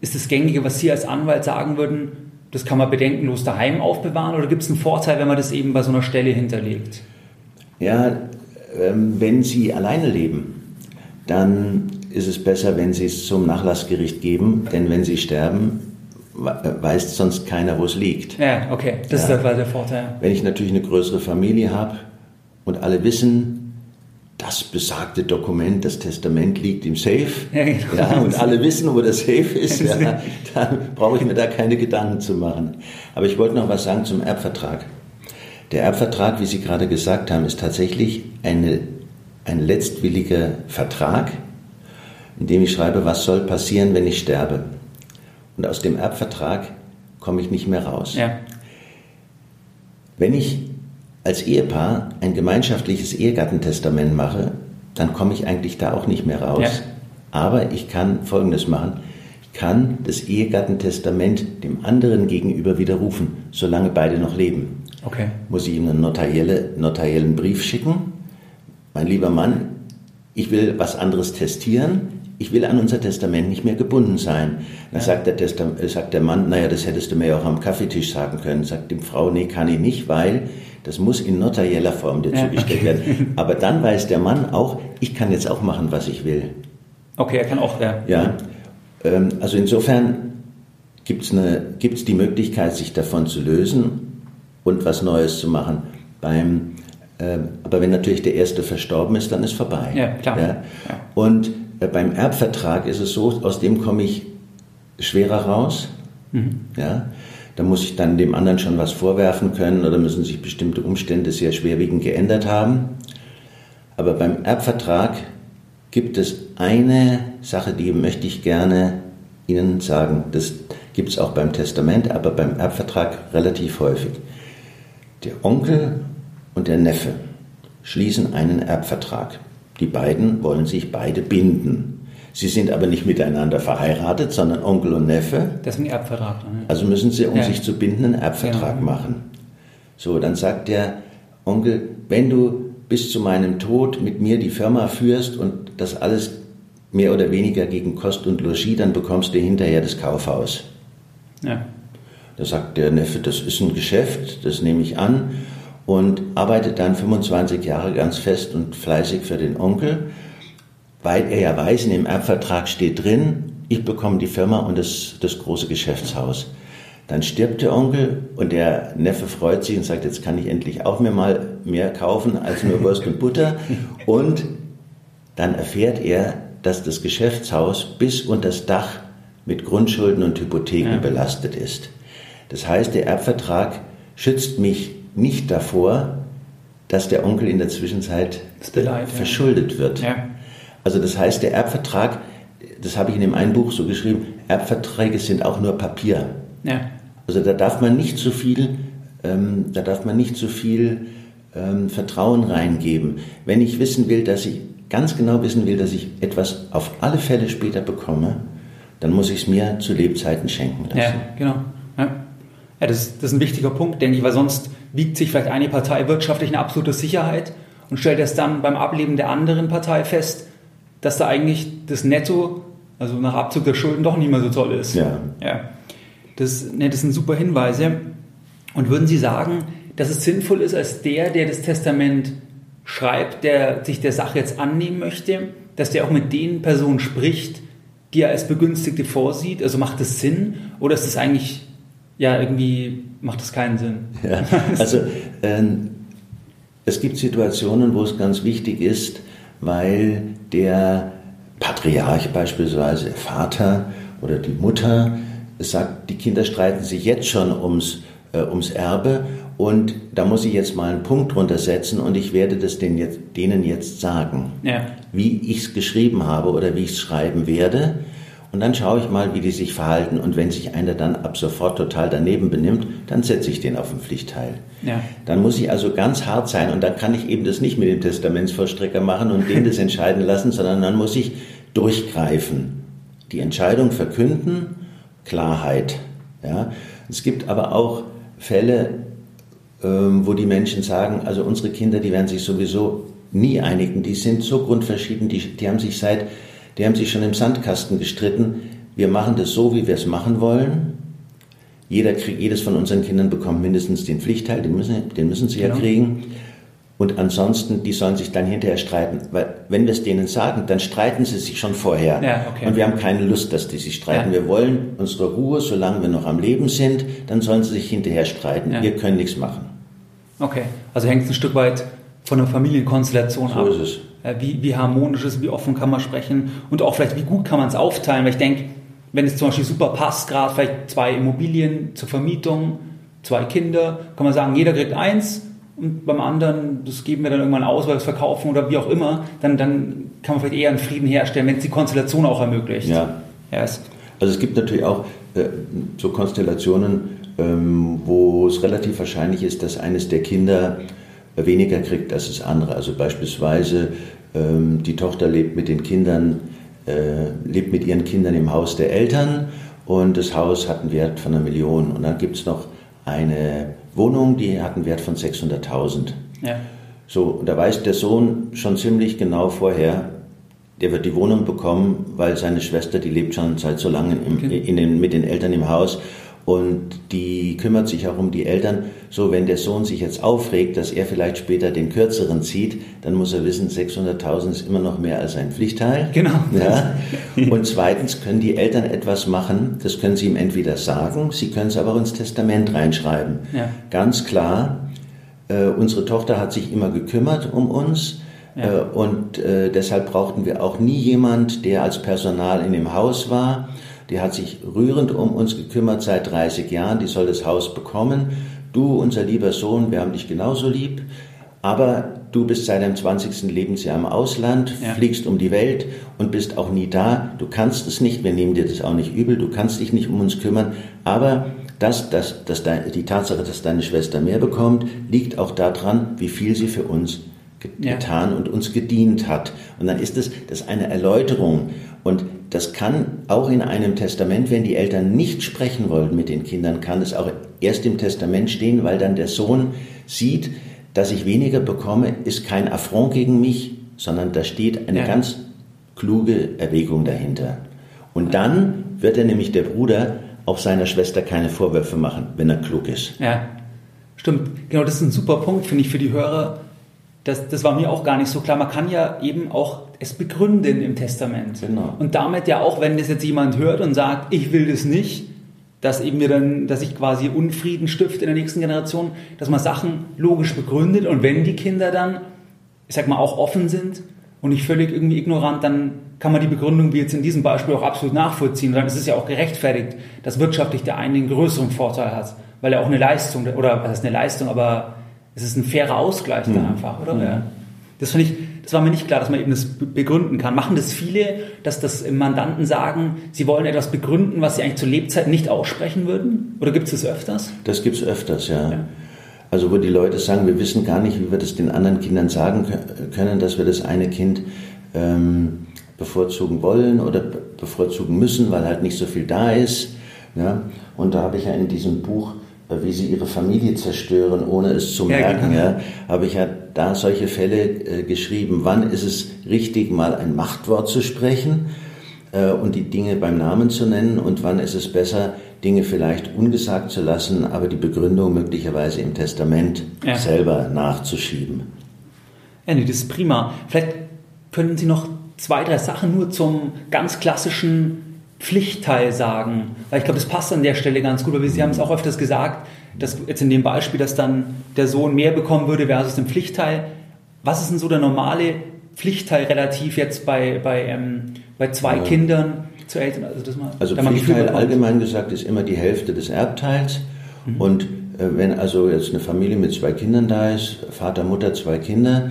Ist das Gängige, was Sie als Anwalt sagen würden, das kann man bedenkenlos daheim aufbewahren oder gibt es einen Vorteil, wenn man das eben bei so einer Stelle hinterlegt? Ja, ähm, wenn Sie alleine leben, dann ist es besser, wenn Sie es zum Nachlassgericht geben, denn wenn Sie sterben, weiß sonst keiner, wo es liegt. Ja, okay, das ja. ist der Vorteil. Wenn ich natürlich eine größere Familie habe und alle wissen, das besagte Dokument, das Testament liegt im Safe, ja, genau. ja, und alle wissen, wo das Safe ist, *laughs* ja, dann brauche ich mir da keine Gedanken zu machen. Aber ich wollte noch was sagen zum Erbvertrag. Der Erbvertrag, wie Sie gerade gesagt haben, ist tatsächlich eine, ein letztwilliger Vertrag, indem ich schreibe, was soll passieren, wenn ich sterbe. Und aus dem Erbvertrag komme ich nicht mehr raus. Ja. Wenn ich als Ehepaar ein gemeinschaftliches Ehegattentestament mache, dann komme ich eigentlich da auch nicht mehr raus. Ja. Aber ich kann Folgendes machen. Ich kann das Ehegattentestament dem anderen gegenüber widerrufen, solange beide noch leben. Okay. Muss ich ihm einen notarielle, notariellen Brief schicken. Mein lieber Mann, ich will was anderes testieren. Ich will an unser Testament nicht mehr gebunden sein. Dann Ja. sagt, der sagt der Mann, naja, das hättest du mir ja auch am Kaffeetisch sagen können. Sagt die Frau, nee, kann ich nicht, weil das muss in notarieller Form dir Ja, zugestellt werden. Aber dann weiß der Mann auch, ich kann jetzt auch machen, was ich will. Okay, er kann auch, ja. Ja, ähm, also insofern gibt es gibt's die Möglichkeit, sich davon zu lösen und was Neues zu machen. Beim, ähm, aber wenn natürlich der Erste verstorben ist, dann ist vorbei. Ja, klar. Ja? Ja. Und äh, beim Erbvertrag ist es so, aus dem komme ich schwerer raus. Mhm. Ja? Da muss ich dann dem anderen schon was vorwerfen können oder müssen sich bestimmte Umstände sehr schwerwiegend geändert haben. Aber beim Erbvertrag gibt es eine Sache, die möchte ich gerne Ihnen sagen. Das gibt es auch beim Testament, aber beim Erbvertrag relativ häufig. Der Onkel und der Neffe schließen einen Erbvertrag. Die beiden wollen sich beide binden. Sie sind aber nicht miteinander verheiratet, sondern Onkel und Neffe. Das ist ein Erbvertrag. ja. Also müssen sie, um Ja. sich zu binden, einen Erbvertrag Genau. machen. So, dann sagt der Onkel, wenn du bis zu meinem Tod mit mir die Firma führst und das alles mehr oder weniger gegen Kost und Logis, dann bekommst du hinterher das Kaufhaus. Ja. Da sagt der Neffe, das ist ein Geschäft, das nehme ich an und arbeitet dann 25 Jahre ganz fest und fleißig für den Onkel, weil er ja weiß, in dem Erbvertrag steht drin, ich bekomme die Firma und das, das große Geschäftshaus. Dann stirbt der Onkel und der Neffe freut sich und sagt, jetzt kann ich endlich auch mir mal mehr kaufen als nur Wurst und Butter. *laughs* Und dann erfährt er, dass das Geschäftshaus bis unter das Dach mit Grundschulden und Hypotheken Ja. belastet ist. Das heißt, der Erbvertrag schützt mich nicht davor, dass der Onkel in der Zwischenzeit Beleid, ja. verschuldet wird. Ja. Also das heißt, der Erbvertrag, das habe ich in dem einen Buch so geschrieben, Erbverträge sind auch nur Papier. Ja. Also da darf man nicht zu viel, ähm, da darf man nicht zu viel ähm, Vertrauen reingeben. Wenn ich wissen will, dass ich ganz genau wissen will, dass ich etwas auf alle Fälle später bekomme, dann muss ich es mir zu Lebzeiten schenken lassen. Ja, genau. Ja, ja das, das ist ein wichtiger Punkt, denke ich, weil sonst wiegt sich vielleicht eine Partei wirtschaftlich eine absolute Sicherheit und stellt erst dann beim Ableben der anderen Partei fest, dass da eigentlich das Netto, also nach Abzug der Schulden, doch nicht mehr so toll ist. Ja. ja. Das, ne, das sind super Hinweise. Und würden Sie sagen, dass es sinnvoll ist, als der, der das Testament schreibt, der sich der Sache jetzt annehmen möchte, dass der auch mit den Personen spricht, die er als Begünstigte vorsieht? Also macht das Sinn oder ist das eigentlich, ja, irgendwie macht das keinen Sinn? Ja, *laughs* also ähm, es gibt Situationen, wo es ganz wichtig ist, weil der Patriarch beispielsweise, der Vater oder die Mutter, sagt, die Kinder streiten sich jetzt schon ums, äh, ums Erbe und da muss ich jetzt mal einen Punkt drunter setzen und ich werde das denen jetzt, denen jetzt sagen, Ja. wie ich es geschrieben habe oder wie ich es schreiben werde. Und dann schaue ich mal, wie die sich verhalten. Und wenn sich einer dann ab sofort total daneben benimmt, dann setze ich den auf den Pflichtteil. Ja. Dann muss ich also ganz hart sein und dann kann ich eben das nicht mit dem Testamentsvollstrecker machen und den das entscheiden lassen, sondern dann muss ich durchgreifen. Die Entscheidung verkünden, Klarheit. Ja. Es gibt aber auch Fälle, ähm, wo die Menschen sagen, also unsere Kinder, die werden sich sowieso nie einigen, die sind so grundverschieden, die, die haben sich seit, die haben sich schon im Sandkasten gestritten, wir machen das so, wie wir es machen wollen. Jeder kriegt, jedes von unseren Kindern bekommt mindestens den Pflichtteil, den müssen, den müssen sie Genau. ja kriegen. Und ansonsten, die sollen sich dann hinterher streiten. Weil wenn wir es denen sagen, dann streiten sie sich schon vorher. Ja, okay. Und wir haben keine Lust, dass die sich streiten. Ja. Wir wollen unsere Ruhe, solange wir noch am Leben sind, dann sollen sie sich hinterher streiten. Ja. Wir können nichts machen. Okay. Also hängt es ein Stück weit von der Familienkonstellation So ab. ist es. Äh, Wie, wie harmonisch ist, wie offen kann man sprechen und auch vielleicht, wie gut kann man es aufteilen. Weil ich denke, wenn es zum Beispiel super passt, gerade vielleicht zwei Immobilien zur Vermietung, zwei Kinder, kann man sagen, jeder kriegt eins und beim anderen, das geben wir dann irgendwann aus, weil wir es verkaufen oder wie auch immer, dann, dann kann man vielleicht eher einen Frieden herstellen, wenn es die Konstellation auch ermöglicht. Ja. Ja, es, Also es gibt natürlich auch äh, so Konstellationen, ähm, wo es relativ wahrscheinlich ist, dass eines der Kinder weniger kriegt als das andere. Also beispielsweise ähm, die Tochter lebt mit den Kindern, äh, lebt mit ihren Kindern im Haus der Eltern und das Haus hat einen Wert von einer Million. Und dann gibt es noch eine Wohnung, die hat einen Wert von 600.000. Ja. So, und da weiß der Sohn schon ziemlich genau vorher, der wird die Wohnung bekommen, weil seine Schwester, die lebt schon seit so lange im, okay. in den, mit den Eltern im Haus und die kümmert sich auch um die Eltern. So, wenn der Sohn sich jetzt aufregt, dass er vielleicht später den kürzeren zieht, dann muss er wissen, 600.000 ist immer noch mehr als ein Pflichtteil. Genau. Ja. Und zweitens können die Eltern etwas machen, das können sie ihm entweder sagen, sie können es aber auch ins Testament reinschreiben. Ja. Ganz klar, äh, unsere Tochter hat sich immer gekümmert um uns. Ja. Äh, und äh, deshalb brauchten wir auch nie jemand, der als Personal in dem Haus war die hat sich rührend um uns gekümmert seit 30 Jahren, die soll das Haus bekommen. Du, unser lieber Sohn, wir haben dich genauso lieb, aber du bist seit deinem 20. Lebensjahr im Ausland, ja. fliegst um die Welt und bist auch nie da. Du kannst es nicht, wir nehmen dir das auch nicht übel, du kannst dich nicht um uns kümmern, aber das, das, das, die Tatsache, dass deine Schwester mehr bekommt, liegt auch daran, wie viel sie für uns getan ja. und uns gedient hat. Und dann ist es das ist eine Erläuterung. Und das kann auch in einem Testament, wenn die Eltern nicht sprechen wollen mit den Kindern, kann es auch erst im Testament stehen, weil dann der Sohn sieht, dass ich weniger bekomme, ist kein Affront gegen mich, sondern da steht eine ja. ganz kluge Erwägung dahinter. Und dann wird er nämlich der Bruder auch seiner Schwester keine Vorwürfe machen, wenn er klug ist. Ja, stimmt. Genau, das ist ein super Punkt, finde ich, für die Hörer. Das, das war mir auch gar nicht so klar. Man kann ja eben auch es begründen im Testament. Genau. Und damit ja auch, wenn das jetzt jemand hört und sagt, ich will das nicht, dass eben mir dann, dass ich quasi Unfrieden stifte in der nächsten Generation, dass man Sachen logisch begründet und wenn die Kinder dann, ich sag mal, auch offen sind und nicht völlig irgendwie ignorant, dann kann man die Begründung wie jetzt in diesem Beispiel auch absolut nachvollziehen. Und dann ist es ja auch gerechtfertigt, dass wirtschaftlich der eine einen größeren Vorteil hat, weil er auch eine Leistung, oder was ist eine Leistung, aber es ist ein fairer Ausgleich mhm. einfach, oder? Ja. Das finde ich, das war mir nicht klar, dass man eben das begründen kann. Machen das viele, dass das Mandanten sagen, sie wollen etwas begründen, was sie eigentlich zur Lebzeit nicht aussprechen würden? Oder gibt es das öfters? Das gibt es öfters, ja. ja. Also wo die Leute sagen, wir wissen gar nicht, wie wir das den anderen Kindern sagen können, dass wir das eine Kind ähm, bevorzugen wollen oder bevorzugen müssen, weil halt nicht so viel da ist. Ja? Und da habe ich ja in diesem Buch wie sie ihre Familie zerstören, ohne es zu merken, ja, genau. habe ich ja da solche Fälle äh, geschrieben. Wann ist es richtig, mal ein Machtwort zu sprechen äh, und die Dinge beim Namen zu nennen und wann ist es besser, Dinge vielleicht ungesagt zu lassen, aber die Begründung möglicherweise im Testament ja. selber nachzuschieben. Ja, nee, das ist prima. Vielleicht können Sie noch zwei, drei Sachen nur zum ganz klassischen Pflichtteil sagen. Weil ich glaube, das passt an der Stelle ganz gut, weil Sie haben es auch öfters gesagt, dass jetzt in dem Beispiel, dass dann der Sohn mehr bekommen würde versus den Pflichtteil. Was ist denn so der normale Pflichtteil relativ jetzt bei, bei, ähm, bei zwei ja. Kindern zu Eltern? Also, das mal, also Pflichtteil allgemein gesagt ist immer die Hälfte des Erbteils. Mhm. Und äh, wenn also jetzt eine Familie mit zwei Kindern da ist, Vater, Mutter, zwei Kinder,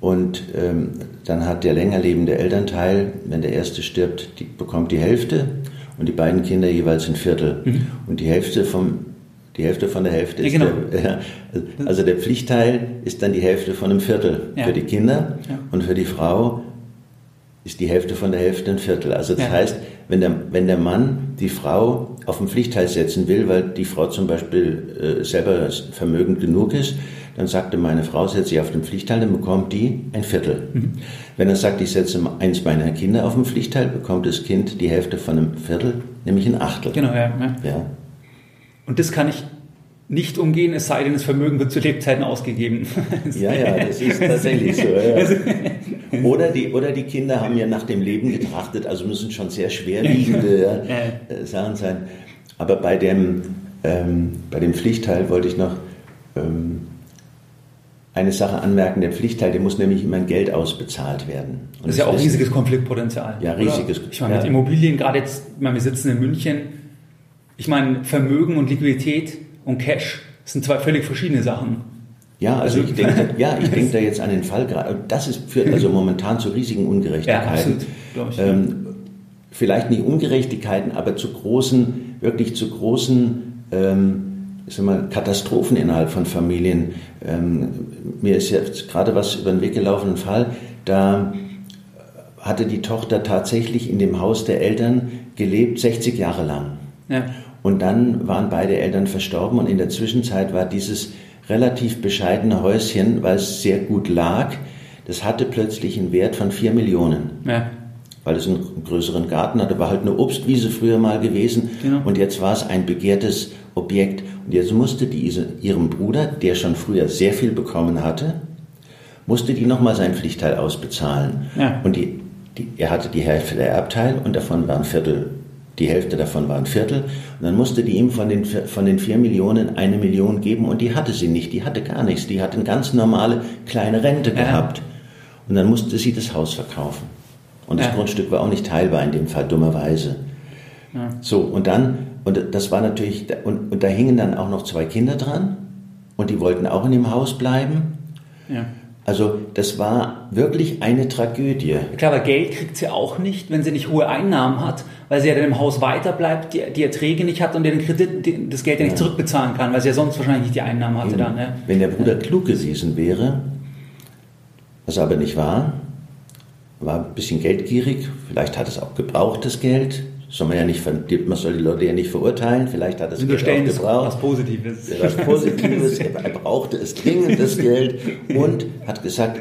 und ähm, dann hat der länger lebende Elternteil, wenn der erste stirbt, die, bekommt die Hälfte und die beiden Kinder jeweils ein Viertel. Mhm. Und die Hälfte vom die Hälfte von der Hälfte ist ja, genau. der, *laughs* also der Pflichtteil ist dann die Hälfte von einem Viertel ja. für die Kinder ja. und für die Frau ist die Hälfte von der Hälfte ein Viertel. Also das heißt, wenn der, wenn der Mann die Frau auf den Pflichtteil setzen will, weil die Frau zum Beispiel äh, selber vermögend genug ist, dann sagte meine Frau, setze ich auf den Pflichtteil, dann bekommt die ein Viertel. Mhm. Wenn er sagt, ich setze eins meiner Kinder auf den Pflichtteil, bekommt das Kind die Hälfte von einem Viertel, nämlich ein Achtel. Genau, ja. ja. ja. Und das kann ich nicht umgehen, es sei denn, das Vermögen wird zu Lebzeiten ausgegeben. *laughs* ja, ja, das ist tatsächlich so. Ja. Oder, die, oder die Kinder haben ja nach dem Leben getrachtet, also müssen schon sehr schwerwiegende *laughs* ja, äh, Sachen sein. Aber bei dem, ähm, bei dem Pflichtteil wollte ich noch ähm, eine Sache anmerken, der Pflichtteil, der muss nämlich immer in Geld ausbezahlt werden. Und das ist ja auch riesiges Konfliktpotenzial. Ja, riesiges. Ich meine, mit Immobilien, gerade jetzt, ich meine, wir sitzen in München, ich meine, Vermögen und Liquidität und Cash sind zwei völlig verschiedene Sachen. Ja, also, also ich denke, ja, ich *laughs* denke da jetzt an den Fall gerade. Das ist führt also momentan zu riesigen Ungerechtigkeiten. Ja, absolut, ich, ähm, vielleicht nicht Ungerechtigkeiten, aber zu großen, wirklich zu großen ähm, ist immer Katastrophen innerhalb von Familien. Ähm, mir ist jetzt gerade was über den Weg gelaufen, ein Fall, da hatte die Tochter tatsächlich in dem Haus der Eltern gelebt, 60 Jahre lang. Ja. Und dann waren beide Eltern verstorben und in der Zwischenzeit war dieses relativ bescheidene Häuschen, weil es sehr gut lag, das hatte plötzlich einen Wert von 4 Millionen. Ja. Weil es einen größeren Garten hatte, war halt eine Obstwiese früher mal gewesen genau. und jetzt war es ein begehrtes Objekt. Und jetzt musste die ihrem Bruder, der schon früher sehr viel bekommen hatte, musste die nochmal sein Pflichtteil ausbezahlen. Ja. Und die, die, er hatte die Hälfte der Erbteil und davon war ein Viertel die Hälfte davon war ein Viertel. Und dann musste die ihm von den, von den vier Millionen eine Million geben und die hatte sie nicht. Die hatte gar nichts. Die hatte eine ganz normale kleine Rente ja. gehabt. Und dann musste sie das Haus verkaufen. Und das ja. Grundstück war auch nicht teilbar in dem Fall, dummerweise. So, und dann, und das war natürlich, und, und da hingen dann auch noch zwei Kinder dran und die wollten auch in dem Haus bleiben. Ja. Also das war wirklich eine Tragödie. Klar, aber Geld kriegt sie auch nicht, wenn sie nicht hohe Einnahmen hat, weil sie ja dann im Haus weiterbleibt, die, die Erträge nicht hat und den Kredit, die, das Geld ja nicht zurückbezahlen kann, weil sie ja sonst wahrscheinlich nicht die Einnahmen hatte dann. Ja. Wenn der Bruder klug gewesen wäre, was aber nicht war, war ein bisschen geldgierig, vielleicht hat es auch gebrauchtes Geld, soll man ja nicht, man soll die Leute ja nicht verurteilen. Vielleicht hat es Geld auch gebraucht. Was Positives. Was *laughs* Positives. er, brauchte es dringend, das Geld. Und hat gesagt,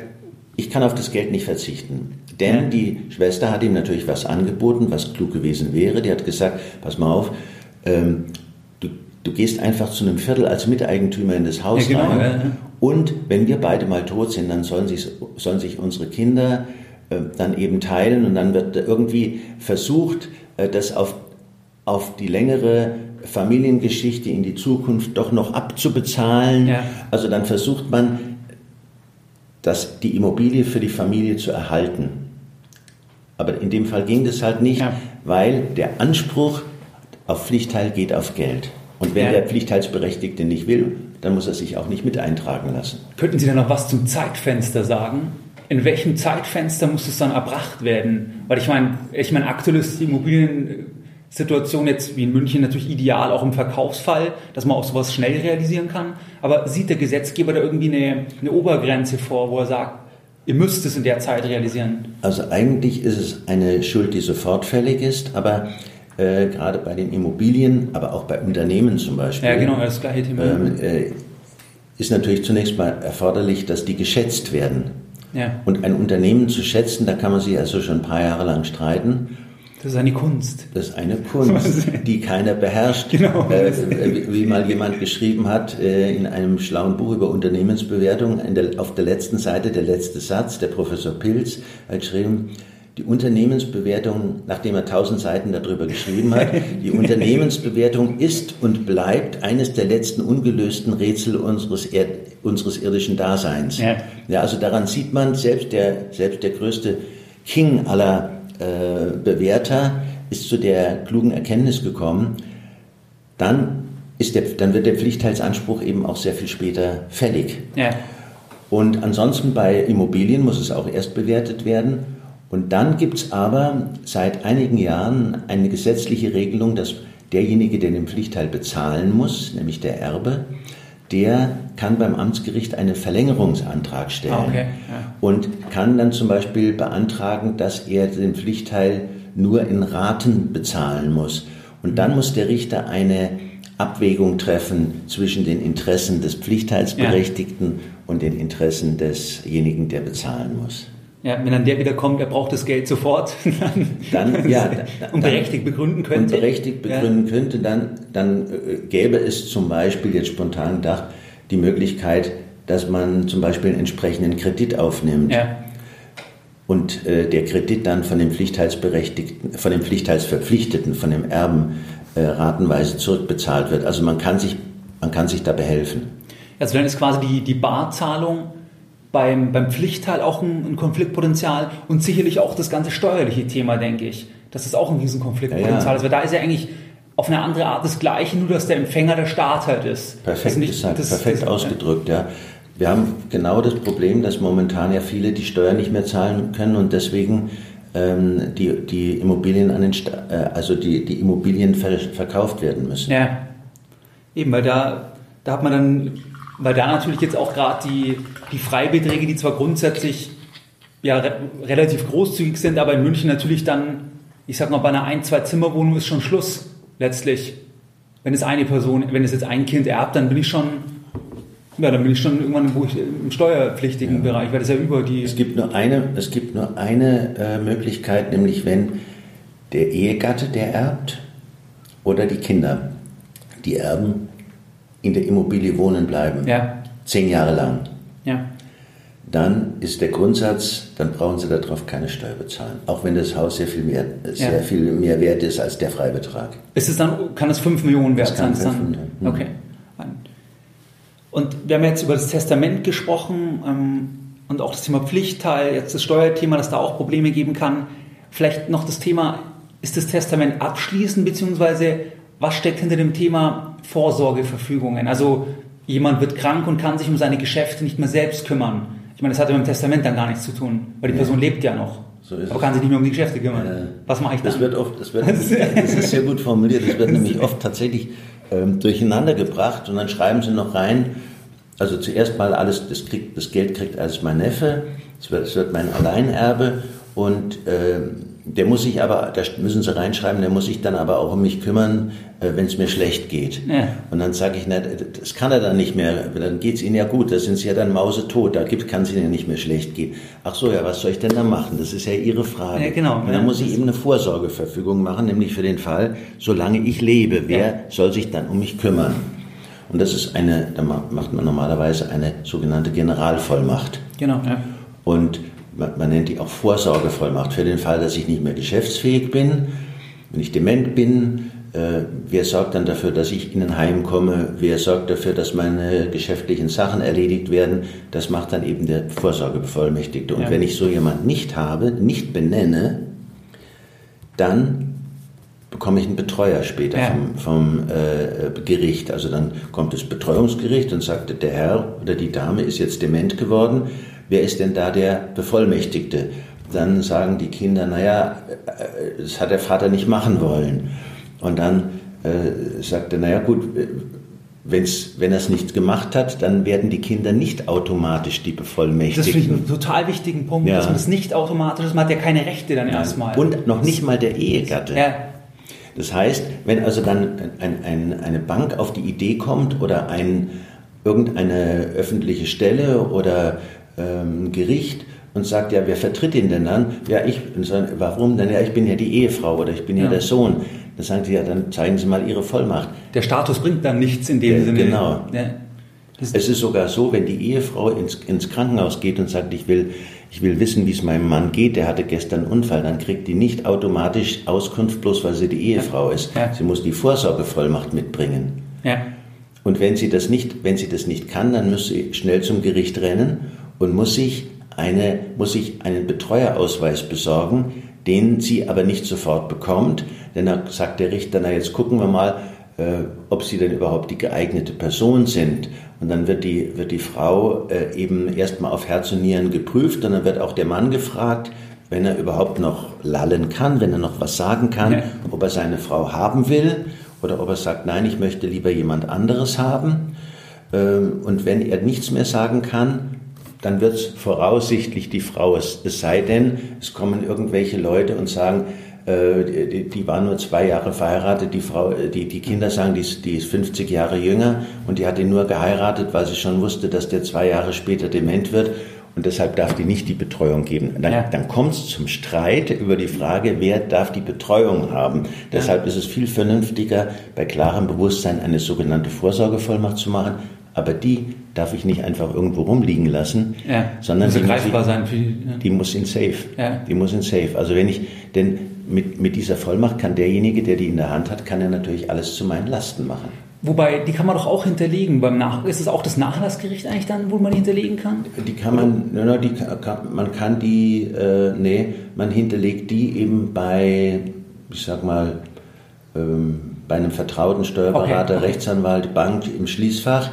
ich kann auf das Geld nicht verzichten. Denn ja. die Schwester hat ihm natürlich was angeboten, was klug gewesen wäre. Die hat gesagt, pass mal auf, ähm, du, du, gehst einfach zu einem Viertel als Miteigentümer in das Haus ja, genau, rein. Ja, und wenn wir beide mal tot sind, dann sollen sich, sollen sich unsere Kinder äh, dann eben teilen und dann wird irgendwie versucht, das auf, auf die längere Familiengeschichte in die Zukunft doch noch abzubezahlen. Ja. Also dann versucht man, das, die Immobilie für die Familie zu erhalten. Aber in dem Fall ging das halt nicht, ja. weil der Anspruch auf Pflichtteil geht auf Geld. Und wenn ja. der Pflichtteilsberechtigte nicht will, dann muss er sich auch nicht mit eintragen lassen. Könnten Sie da noch was zum Zeitfenster sagen? In welchem Zeitfenster muss es dann erbracht werden? Weil ich meine, ich meine, aktuell ist die Immobiliensituation jetzt wie in München natürlich ideal, auch im Verkaufsfall, dass man auch sowas schnell realisieren kann. Aber sieht der Gesetzgeber da irgendwie eine, eine Obergrenze vor, wo er sagt, ihr müsst es in der Zeit realisieren? Also eigentlich ist es eine Schuld, die sofort fällig ist, aber äh, gerade bei den Immobilien, aber auch bei Unternehmen zum Beispiel. Ja, genau, das gleiche Thema. Ähm, äh, ist natürlich zunächst mal erforderlich, dass die geschätzt werden. Ja. Und ein Unternehmen zu schätzen, da kann man sich also schon ein paar Jahre lang streiten. Das ist eine Kunst. Das ist eine Kunst, *laughs* die keiner beherrscht. Genau. Äh, wie mal jemand geschrieben hat äh, in einem schlauen Buch über Unternehmensbewertung, der, auf der letzten Seite der letzte Satz, der Professor Pilz hat geschrieben, die Unternehmensbewertung, nachdem er tausend Seiten darüber geschrieben hat, *laughs* die Unternehmensbewertung ist und bleibt eines der letzten ungelösten Rätsel unseres, Erd unseres irdischen Daseins. Ja. ja. also daran sieht man, selbst der, selbst der größte King aller äh, Bewerter ist zu der klugen Erkenntnis gekommen, dann, ist der, dann wird der Pflichtteilsanspruch eben auch sehr viel später fällig. Ja. Und ansonsten bei Immobilien muss es auch erst bewertet werden. Und dann gibt es aber seit einigen Jahren eine gesetzliche Regelung, dass derjenige, der den Pflichtteil bezahlen muss, nämlich der Erbe, der kann beim Amtsgericht einen Verlängerungsantrag stellen ah, okay, ja. und kann dann zum Beispiel beantragen, dass er den Pflichtteil nur in Raten bezahlen muss. Und dann muss der Richter eine Abwägung treffen zwischen den Interessen des Pflichtteilsberechtigten ja. und den Interessen desjenigen, der bezahlen muss. Ja, wenn dann der wieder kommt, er braucht das Geld sofort, *laughs* dann, dann ja, dann, und berechtigt begründen könnte. Und berechtigt begründen ja. könnte, dann, dann äh, gäbe es zum Beispiel jetzt spontan gedacht die Möglichkeit, dass man zum Beispiel einen entsprechenden Kredit aufnimmt. Ja. Und äh, der Kredit dann von dem Pflichtteilsberechtigten, von dem Pflichtteilsverpflichteten, von dem Erben äh, ratenweise zurückbezahlt wird. Also man kann sich, man kann sich da behelfen. Also dann ist quasi die, die Barzahlung beim, beim Pflichtteil auch ein, ein, Konfliktpotenzial und sicherlich auch das ganze steuerliche Thema, denke ich. Das ist auch ein Riesenkonfliktpotenzial. Ja, ja. Also da ist ja eigentlich auf eine andere Art das Gleiche, nur dass der Empfänger der Staat halt ist. Perfekt, nicht, gesagt, das, perfekt das, ausgedrückt, ja. Wir haben genau das Problem, dass momentan ja viele die Steuer nicht mehr zahlen können und deswegen ähm, die, die Immobilien an den Sta äh, also die, die Immobilien ver verkauft werden müssen. Ja. Eben, weil da da hat man dann, weil da natürlich jetzt auch gerade die, die Freibeträge, die zwar grundsätzlich ja re relativ großzügig sind, aber in München natürlich dann, ich sag mal, bei einer ein-, zwei Zimmerwohnung ist schon Schluss letztlich. Wenn es eine Person, wenn es jetzt ein Kind erbt, dann bin ich schon, ja, dann bin ich schon irgendwann wo ich, im steuerpflichtigen ja. Bereich, weil das ja über die. Es gibt nur eine, es gibt nur eine äh, Möglichkeit, nämlich wenn der Ehegatte, der erbt, oder die Kinder, die erben, in der Immobilie wohnen bleiben. Ja. Zehn Jahre lang. Ja. Dann ist der Grundsatz, dann brauchen Sie darauf keine Steuer bezahlen. Auch wenn das Haus sehr viel mehr, sehr ja. viel mehr wert ist als der Freibetrag. Ist es dann, kann es 5 Millionen wert sein? Mhm. okay. Und wir haben jetzt über das Testament gesprochen ähm, und auch das Thema Pflichtteil, jetzt das Steuerthema, dass da auch Probleme geben kann. Vielleicht noch das Thema, ist das Testament abschließend, beziehungsweise was steckt hinter dem Thema Vorsorgeverfügungen? Also jemand wird krank und kann sich um seine Geschäfte nicht mehr selbst kümmern. Ich meine, das hat ja mit dem Testament dann gar nichts zu tun, weil die Person lebt ja noch. So aber kann sich nicht mehr um die Geschäfte kümmern. Äh, Was mache ich dann? Das wird oft, das, wird, das ist sehr gut formuliert, das wird nämlich oft tatsächlich ähm, durcheinander gebracht und dann schreiben sie noch rein, also zuerst mal alles, das, kriegt, das Geld kriegt alles mein Neffe, es wird, wird mein Alleinerbe und äh, der muss sich aber, da müssen Sie reinschreiben, der muss sich dann aber auch um mich kümmern, äh, wenn es mir schlecht geht. Ja. Und dann sage ich, na, das kann er dann nicht mehr, dann geht es Ihnen ja gut, da sind Sie ja dann mausetot, da kann es Ihnen ja nicht mehr schlecht gehen. Ach so, ja, was soll ich denn da machen? Das ist ja Ihre Frage. Ja, genau. Und dann muss ich eben eine Vorsorgeverfügung machen, nämlich für den Fall, solange ich lebe, wer ja. soll sich dann um mich kümmern? Und das ist eine, da macht man normalerweise eine sogenannte Generalvollmacht. Genau. Ja. Und man, man nennt die auch Vorsorgevollmacht für den Fall, dass ich nicht mehr geschäftsfähig bin, wenn ich dement bin. Äh, wer sorgt dann dafür, dass ich in ein Heim komme? Wer sorgt dafür, dass meine geschäftlichen Sachen erledigt werden? Das macht dann eben der Vorsorgebevollmächtigte. Und ja. wenn ich so jemand nicht habe, nicht benenne, dann bekomme ich einen Betreuer später ja. vom, vom äh, Gericht. Also dann kommt das Betreuungsgericht und sagt, der Herr oder die Dame ist jetzt dement geworden wer ist denn da der Bevollmächtigte? Dann sagen die Kinder, naja, äh, das hat der Vater nicht machen wollen. Und dann äh, sagt er, naja gut, äh, wenn's, wenn er es nicht gemacht hat, dann werden die Kinder nicht automatisch die Bevollmächtigten. Das finde ich einen total wichtigen Punkt, ja. dass man das nicht automatisch ist. Man hat ja keine Rechte dann ja. erstmal. Und noch nicht mal der Ehegatte. Ja. Das heißt, wenn also dann ein, ein, eine Bank auf die Idee kommt oder ein, irgendeine öffentliche Stelle oder ähm, Gericht und sagt, ja, wer vertritt ihn denn dann? Ja, ich. Und sagen, warum denn? Ja, ich bin ja die Ehefrau oder ich bin ja, ja der Sohn. Dann sagen sie, ja, dann zeigen Sie mal Ihre Vollmacht. Der Status bringt dann nichts in dem ja, Sinne. Genau. Ja. Es ist sogar so, wenn die Ehefrau ins, ins Krankenhaus geht und sagt, ich will, ich will wissen, wie es meinem Mann geht, der hatte gestern einen Unfall, dann kriegt die nicht automatisch Auskunft, bloß weil sie die Ehefrau ist. Sie muss die Vorsorgevollmacht mitbringen. Ja. Und wenn sie das nicht, wenn sie das nicht kann, dann muss sie schnell zum Gericht rennen und muss sich, eine, muss sich einen Betreuerausweis besorgen, den sie aber nicht sofort bekommt, denn da sagt der Richter, na jetzt gucken wir mal, äh, ob sie denn überhaupt die geeignete Person sind. Und dann wird die, wird die Frau äh, eben erstmal auf Herz und Nieren geprüft und dann wird auch der Mann gefragt, wenn er überhaupt noch lallen kann, wenn er noch was sagen kann, ja. ob er seine Frau haben will oder ob er sagt, nein, ich möchte lieber jemand anderes haben. Ähm, und wenn er nichts mehr sagen kann, dann wird es voraussichtlich die Frau. Es, es sei denn, es kommen irgendwelche Leute und sagen, äh, die, die war nur zwei Jahre verheiratet, die Frau, äh, die, die Kinder sagen, die ist, die ist 50 Jahre jünger und die hat ihn nur geheiratet, weil sie schon wusste, dass der zwei Jahre später dement wird und deshalb darf die nicht die Betreuung geben. Dann, ja. dann kommt es zum Streit über die Frage, wer darf die Betreuung haben. Ja. Deshalb ist es viel vernünftiger, bei klarem Bewusstsein eine sogenannte Vorsorgevollmacht zu machen, aber die darf ich nicht einfach irgendwo rumliegen lassen, ja. sondern die muss, ich, sein für, ja. die muss in Safe. Ja. Die muss in Safe. Also wenn ich, denn mit, mit dieser Vollmacht kann derjenige, der die in der Hand hat, kann er natürlich alles zu meinen Lasten machen. Wobei, die kann man doch auch hinterlegen. Beim Nach ist es auch das Nachlassgericht eigentlich dann, wo man die hinterlegen kann? Die kann man, no, die kann, man kann die, äh, nee, man hinterlegt die eben bei, ich sag mal, ähm, bei einem vertrauten Steuerberater, okay. Rechtsanwalt, Bank im Schließfach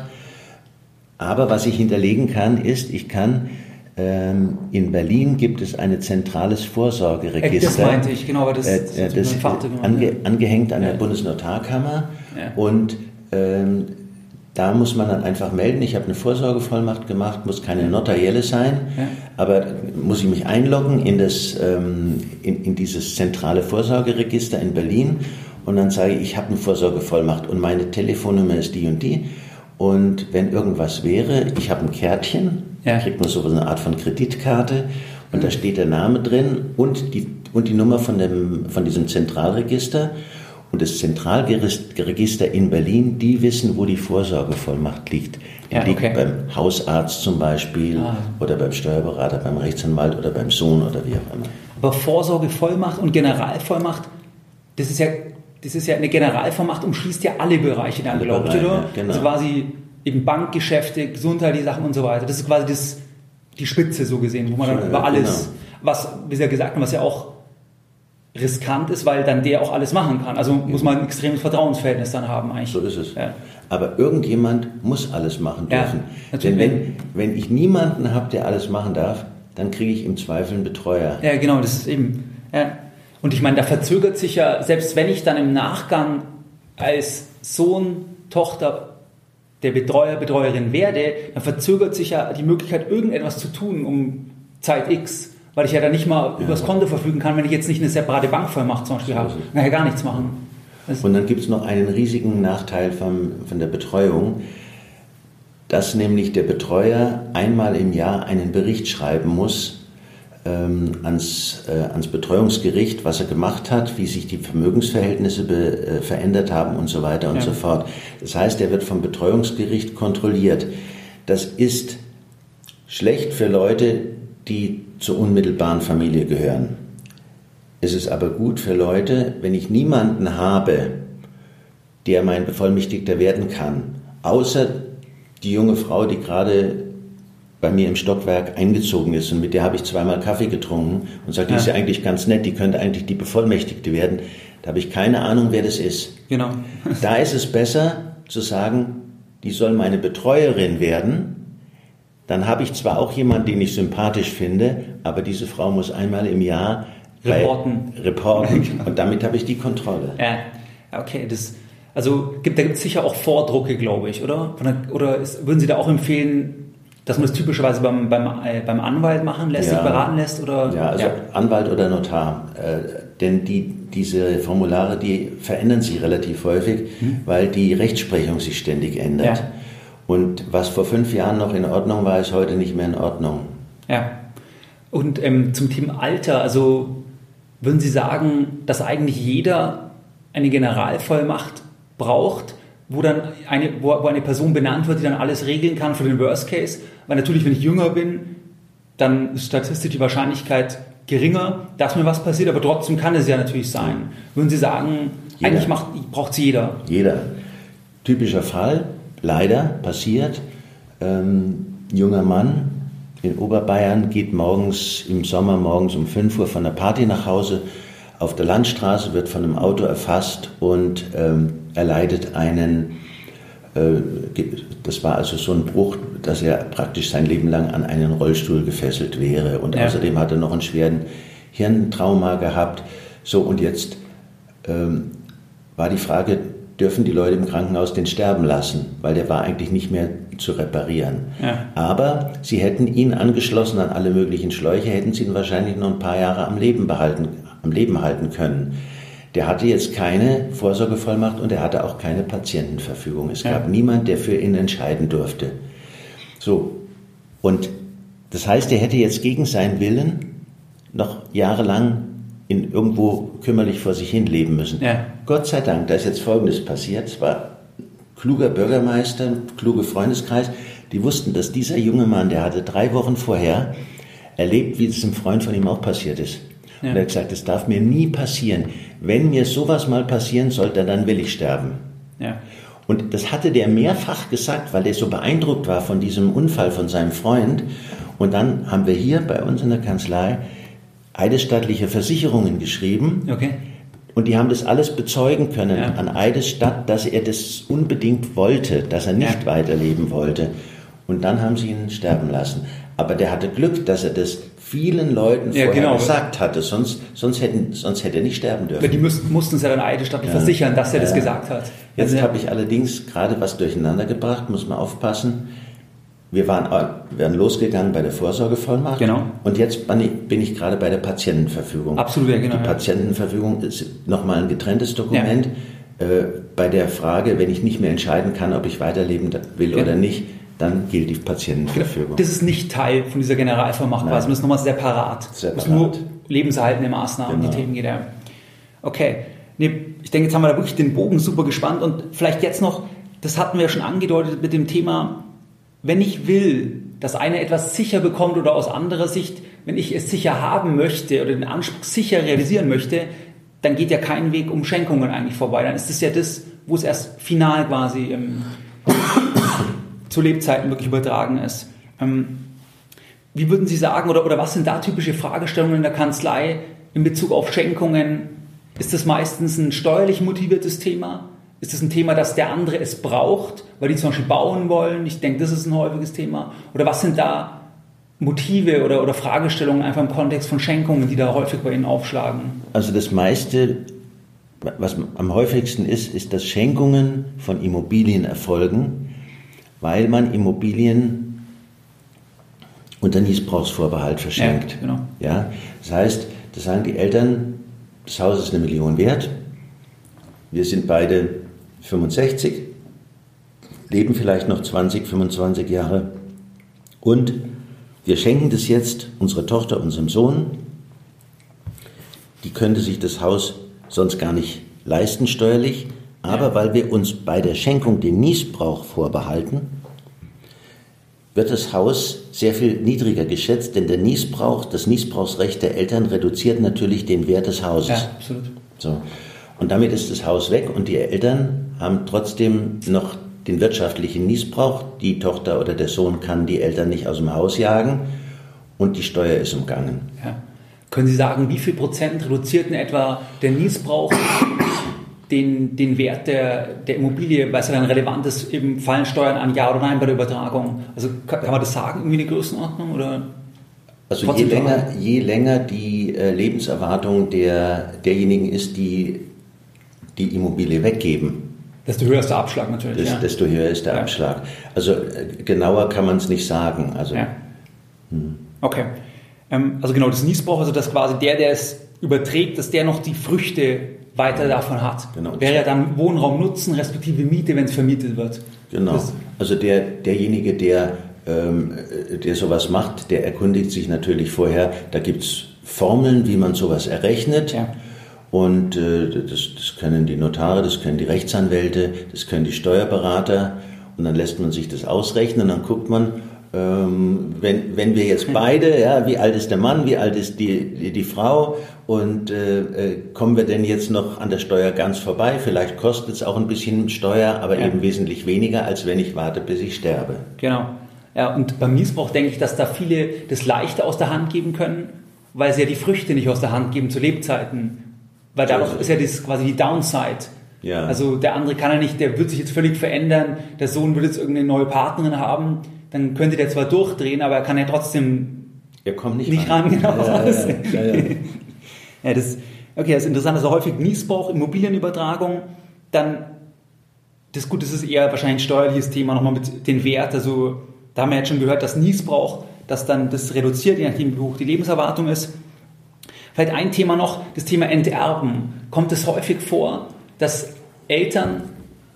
aber was ich hinterlegen kann, ist, ich kann ähm, in Berlin gibt es ein zentrales Vorsorgeregister. Das meinte ich, genau, das, äh, das, das ist ange, angehängt an ja. der Bundesnotarkammer ja. und ähm, da muss man dann einfach melden, ich habe eine Vorsorgevollmacht gemacht, muss keine notarielle sein, aber muss ich mich einloggen in, das, ähm, in, in dieses zentrale Vorsorgeregister in Berlin und dann sage ich, ich habe eine Vorsorgevollmacht und meine Telefonnummer ist die und die. Und wenn irgendwas wäre, ich habe ein Kärtchen, ja. kriegt man so eine Art von Kreditkarte und da steht der Name drin und die, und die Nummer von, dem, von diesem Zentralregister und das Zentralregister in Berlin, die wissen, wo die Vorsorgevollmacht liegt. Die ja, liegt okay. beim Hausarzt zum Beispiel ah. oder beim Steuerberater, beim Rechtsanwalt oder beim Sohn oder wie auch immer. Aber Vorsorgevollmacht und Generalvollmacht, das ist ja, das ist ja eine Generalvollmacht, umschließt ja alle Bereiche ich, oder? Ja, genau. Also quasi eben Bankgeschäfte, gesundheitliche Sachen und so weiter. Das ist quasi das, die Spitze so gesehen, wo man dann über alles, genau. was, wie Sie ja gesagt haben, was ja auch riskant ist, weil dann der auch alles machen kann. Also muss man ein extremes Vertrauensverhältnis dann haben eigentlich. So ist es. Ja. Aber irgendjemand muss alles machen dürfen. Ja, Denn wenn, wenn ich niemanden habe, der alles machen darf, dann kriege ich im Zweifel einen Betreuer. Ja, genau, das ist eben. Ja. Und ich meine, da verzögert sich ja, selbst wenn ich dann im Nachgang als Sohn, Tochter der Betreuer, Betreuerin werde, dann verzögert sich ja die Möglichkeit, irgendetwas zu tun um Zeit X weil ich ja dann nicht mal ja. übers Konto verfügen kann, wenn ich jetzt nicht eine separate Bankvollmacht zum Beispiel so habe. Dann kann ich gar nichts machen. Das und dann gibt es noch einen riesigen Nachteil vom, von der Betreuung, dass nämlich der Betreuer einmal im Jahr einen Bericht schreiben muss ans, äh, ans Betreuungsgericht, was er gemacht hat, wie sich die Vermögensverhältnisse be, äh, verändert haben und so weiter und ja. so fort. Das heißt, er wird vom Betreuungsgericht kontrolliert. Das ist schlecht für Leute, die zur unmittelbaren Familie gehören. Es ist aber gut für Leute, wenn ich niemanden habe, der mein Bevollmächtigter werden kann, außer die junge Frau, die gerade bei mir im Stockwerk eingezogen ist und mit der habe ich zweimal Kaffee getrunken und sagt, ja. die ist ja eigentlich ganz nett, die könnte eigentlich die Bevollmächtigte werden. Da habe ich keine Ahnung, wer das ist. Genau. *laughs* da ist es besser zu sagen, die soll meine Betreuerin werden dann habe ich zwar auch jemanden, den ich sympathisch finde, aber diese Frau muss einmal im Jahr reporten. reporten *laughs* und damit habe ich die Kontrolle. Ja, okay, das, also gibt, da gibt es sicher auch Vordrucke, glaube ich, oder? Oder würden Sie da auch empfehlen, dass man das typischerweise beim, beim, äh, beim Anwalt machen lässt, ja. sich beraten lässt? Oder? Ja, also ja. Anwalt oder Notar. Äh, denn die, diese Formulare, die verändern sich relativ häufig, hm. weil die Rechtsprechung sich ständig ändert. Ja. Und was vor fünf Jahren noch in Ordnung war, ist heute nicht mehr in Ordnung. Ja. Und ähm, zum Thema Alter, also würden Sie sagen, dass eigentlich jeder eine Generalvollmacht braucht, wo dann eine, wo, wo eine Person benannt wird, die dann alles regeln kann für den Worst Case? Weil natürlich, wenn ich jünger bin, dann ist statistisch die Wahrscheinlichkeit geringer, dass mir was passiert, aber trotzdem kann es ja natürlich sein. Würden Sie sagen, jeder. eigentlich braucht es jeder? Jeder. Typischer Fall, leider passiert. Ähm, junger Mann in Oberbayern geht morgens im Sommer morgens um 5 Uhr von der Party nach Hause. Auf der Landstraße wird von einem Auto erfasst und ähm, erleidet einen, äh, das war also so ein Bruch, dass er praktisch sein Leben lang an einen Rollstuhl gefesselt wäre. Und ja. außerdem hat er noch einen schweren Hirntrauma gehabt. So, und jetzt ähm, war die Frage, dürfen die Leute im Krankenhaus den sterben lassen, weil der war eigentlich nicht mehr zu reparieren. Ja. Aber sie hätten ihn angeschlossen an alle möglichen Schläuche, hätten sie ihn wahrscheinlich noch ein paar Jahre am Leben behalten, am Leben halten können. Der hatte jetzt keine Vorsorgevollmacht und er hatte auch keine Patientenverfügung. Es ja. gab niemand, der für ihn entscheiden durfte. So. Und das heißt, er hätte jetzt gegen seinen Willen noch jahrelang in irgendwo kümmerlich vor sich hin leben müssen. Ja. Gott sei Dank, da ist jetzt Folgendes passiert. Es war kluger Bürgermeister, kluge Freundeskreis, die wussten, dass dieser junge Mann, der hatte drei Wochen vorher erlebt, wie es einem Freund von ihm auch passiert ist. Ja. Und er hat gesagt, das darf mir nie passieren. Wenn mir sowas mal passieren sollte, dann will ich sterben. Ja. Und das hatte der mehrfach gesagt, weil er so beeindruckt war von diesem Unfall von seinem Freund. Und dann haben wir hier bei uns in der Kanzlei eidesstattliche Versicherungen geschrieben. Okay. Und die haben das alles bezeugen können ja. an Eidesstadt, dass er das unbedingt wollte, dass er nicht ja. weiterleben wollte. Und dann haben sie ihn sterben lassen. Aber der hatte Glück, dass er das vielen Leuten Ja, vorher genau. gesagt hatte, sonst, sonst, hätten, sonst hätte er nicht sterben dürfen. Die müssten, mussten es ja dann eidesstattlich versichern, dass er das Ja. gesagt hat. Jetzt Also, habe ich allerdings gerade was durcheinander gebracht, muss man aufpassen. Wir waren, wir waren losgegangen bei der Vorsorgevollmacht. Genau. Und jetzt bin ich, bin ich gerade bei der Patientenverfügung. Absolut, ja, genau, Die ja. Patientenverfügung ist nochmal ein getrenntes Dokument. Äh, bei der Frage, wenn ich nicht mehr entscheiden kann, ob ich weiterleben will oder nicht, dann gilt die Patientenverfügung. Das ist nicht Teil von dieser Generalvollmacht, Nein. quasi. das ist nochmal separat. Separat. Das ist nur lebenserhaltende Maßnahmen, Genau. die Themen geht. Ja. Okay. Nee, ich denke, jetzt haben wir da wirklich den Bogen super gespannt und vielleicht jetzt noch, das hatten wir ja schon angedeutet mit dem Thema, wenn ich will, dass einer etwas sicher bekommt oder aus anderer Sicht, wenn ich es sicher haben möchte oder den Anspruch sicher realisieren möchte, dann geht ja kein Weg um Schenkungen eigentlich vorbei. Dann ist das ja das, wo es erst final quasi ähm, zu Lebzeiten wirklich übertragen ist. Ähm, wie würden Sie sagen, oder, oder was sind da typische Fragestellungen in der Kanzlei in Bezug auf Schenkungen? Ist das meistens ein steuerlich motiviertes Thema? Ist das ein Thema, dass der andere es braucht, weil die zum Beispiel bauen wollen? Ich denke, das ist ein häufiges Thema. Oder was sind da Motive oder, oder Fragestellungen einfach im Kontext von Schenkungen, die da häufig bei Ihnen aufschlagen? Also das meiste, was am häufigsten ist, ist, dass Schenkungen von Immobilien erfolgen, weil man Immobilien unter Niesbrauchsvorbehalt verschenkt. Ja, genau. Ja, das heißt, das sagen die Eltern, das Haus ist eine Million wert, wir sind beide 65, leben vielleicht noch 20, 25 Jahre und wir schenken das jetzt unserer Tochter, unserem Sohn, die könnte sich das Haus sonst gar nicht leisten steuerlich, aber weil wir uns bei der Schenkung den Niesbrauch vorbehalten, wird das Haus sehr viel niedriger geschätzt, denn der Niesbrauch, das Niesbrauchsrecht der Eltern reduziert natürlich den Wert des Hauses. Ja, absolut. So. Und damit ist das Haus weg und die Eltern haben trotzdem noch den wirtschaftlichen Niesbrauch. Die Tochter oder der Sohn kann die Eltern nicht aus dem Haus jagen und die Steuer ist umgangen. Ja. Können Sie sagen, wie viel Prozent reduziert in etwa der Niesbrauch den, den Wert der, der Immobilie, weil es ja dann relevant ist, eben fallen Steuern an Ja oder Nein bei der Übertragung? Also kann, kann man das sagen, irgendwie eine Größenordnung? Oder? Also je länger, je länger die äh, Lebenserwartung der, derjenigen ist, die die Immobilie weggeben, Desto höher ist der Abschlag natürlich. des, ja. desto höher ist der Ja. Abschlag. Also äh, genauer kann man es nicht sagen. Also Ja. Okay. Ähm, also genau, das Niesbrauch, also dass quasi der, der es überträgt, dass der noch die Früchte weiter davon hat. Genau. Wäre ja dann Wohnraum nutzen, respektive Miete, wenn es vermietet wird. Genau. Das, Also der, derjenige, der, ähm, äh, der sowas macht, der erkundigt sich natürlich vorher, da gibt es Formeln, wie man sowas errechnet. Ja. Und äh, das, das können die Notare, das können die Rechtsanwälte, das können die Steuerberater. Und dann lässt man sich das ausrechnen und dann guckt man, ähm, wenn, wenn wir jetzt beide, ja, wie alt ist der Mann, wie alt ist die, die, die Frau und äh, äh, kommen wir denn jetzt noch an der Steuer ganz vorbei? Vielleicht kostet es auch ein bisschen Steuer, aber Ja. eben wesentlich weniger, als wenn ich warte, bis ich sterbe. Genau. Ja, und beim Missbrauch denke ich, dass da viele das leichter aus der Hand geben können, weil sie ja die Früchte nicht aus der Hand geben zu Lebzeiten. Weil dadurch ist ja das quasi die Downside. Ja. Also der andere kann ja nicht, der wird sich jetzt völlig verändern, der Sohn wird jetzt irgendeine neue Partnerin haben, dann könnte der zwar durchdrehen, aber er kann ja trotzdem Er kommt nicht, nicht ran, genau. Ja, *laughs* ja, ja, ja. Das, okay, das ist interessant. Also häufig Niesbrauch, Immobilienübertragung, dann, das gut, das ist eher wahrscheinlich ein steuerliches Thema nochmal mit den Wert. Also da haben wir jetzt schon gehört, dass Niesbrauch, dass dann das reduziert, je nachdem wie hoch die Lebenserwartung ist. Vielleicht ein Thema noch, das Thema Enterben. Kommt es häufig vor, dass Eltern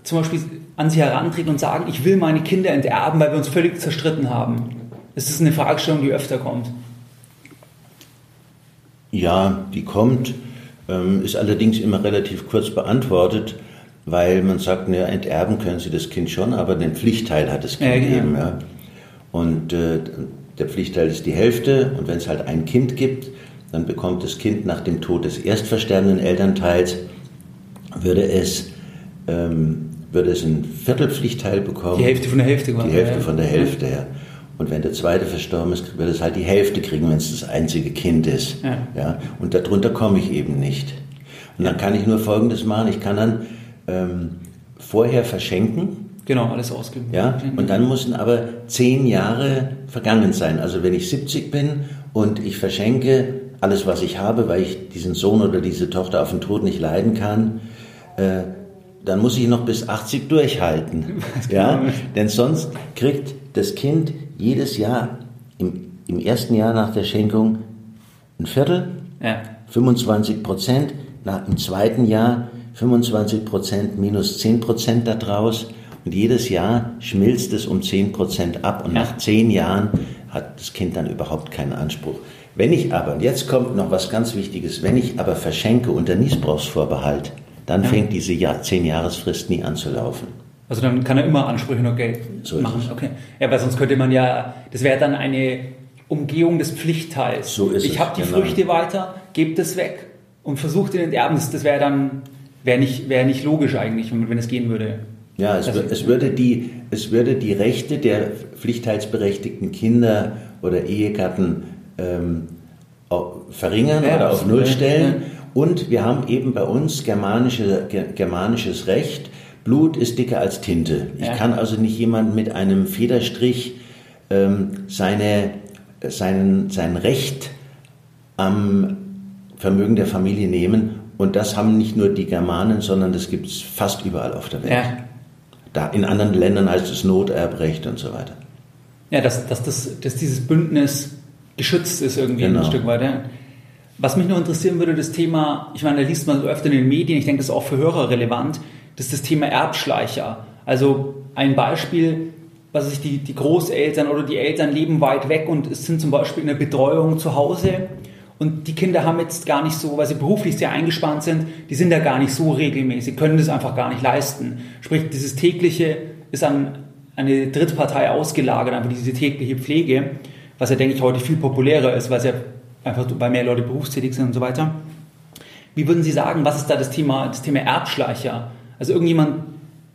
zum Beispiel an sie herantreten und sagen, ich will meine Kinder enterben, weil wir uns völlig zerstritten haben? Das ist eine Fragestellung, die öfter kommt. Ja, die kommt, ähm, ist allerdings immer relativ kurz beantwortet, weil man sagt, naja, enterben können Sie das Kind schon, aber den Pflichtteil hat das Kind Ja, genau. eben. Ja. Und äh, der Pflichtteil ist die Hälfte und wenn es halt ein Kind gibt, dann bekommt das Kind nach dem Tod des erstversterbenden Elternteils, würde es, ähm, würde es einen Viertelpflichtteil bekommen. Die Hälfte von der Hälfte. Die Hälfte ja. von der Hälfte, ja. Und wenn der zweite verstorben ist, wird es halt die Hälfte kriegen, wenn es das einzige Kind ist. Ja. Und darunter komme ich eben nicht. Und dann kann ich nur Folgendes machen. Ich kann dann ähm, vorher verschenken. Genau, alles ausgegeben. Ja, und dann müssen aber zehn Jahre vergangen sein. Also wenn ich 70 bin und ich verschenke alles, was ich habe, weil ich diesen Sohn oder diese Tochter auf den Tod nicht leiden kann, äh, dann muss ich noch bis 80 durchhalten. *laughs* ja, denn sonst kriegt das Kind jedes Jahr im, im ersten Jahr nach der Schenkung ein Viertel, ja. 25 Prozent, nach, im zweiten Jahr 25 Prozent minus 10 Prozent daraus und jedes Jahr schmilzt es um 10 Prozent ab und ja. nach zehn Jahren hat das Kind dann überhaupt keinen Anspruch. Wenn ich aber, und jetzt kommt noch was ganz Wichtiges, wenn ich aber verschenke unter Niesbrauchsvorbehalt, dann ja. fängt diese Jahr, 10-Jahresfrist nie an zu laufen. Also dann kann er immer Ansprüche noch Geld so machen. Okay. Ja, weil sonst könnte man ja, das wäre dann eine Umgehung des Pflichtteils. So ist ich habe die genau. Früchte weiter, gebe das weg und versuche den Enterben. Das, das wäre dann wäre nicht, wär nicht logisch eigentlich, wenn, wenn es gehen würde. Ja, es, also, es, würde die, es würde die Rechte der pflichtteilsberechtigten Kinder oder Ehegatten ähm, verringern ja, oder auf Null stellen. Ja. Und wir haben eben bei uns germanische, germanisches Recht. Blut ist dicker als Tinte. Ich ja. kann also nicht jemand mit einem Federstrich ähm, seine, seinen, sein Recht am Vermögen der Familie nehmen. Und das haben nicht nur die Germanen, sondern das gibt es fast überall auf der Welt. Ja. Da, in anderen Ländern heißt es Noterbrecht und so weiter. Ja, dass, dass, das, dass dieses Bündnis geschützt ist irgendwie genau. ein Stück weiter. Was mich noch interessieren würde, das Thema, ich meine, da liest man so öfter in den Medien, ich denke, das ist auch für Hörer relevant, das ist das Thema Erbschleicher. Also ein Beispiel, was sich die, die Großeltern oder die Eltern leben weit weg und es sind zum Beispiel in der Betreuung zu Hause und die Kinder haben jetzt gar nicht so, weil sie beruflich sehr eingespannt sind, die sind da gar nicht so regelmäßig, können das einfach gar nicht leisten. Sprich, dieses tägliche ist an eine Drittpartei ausgelagert, einfach diese tägliche Pflege, was ja, denke ich, heute viel populärer ist, weil es ja einfach weil mehr Leute berufstätig sind und so weiter. Wie würden Sie sagen, was ist da das Thema, das Thema Erbschleicher? Also irgendjemand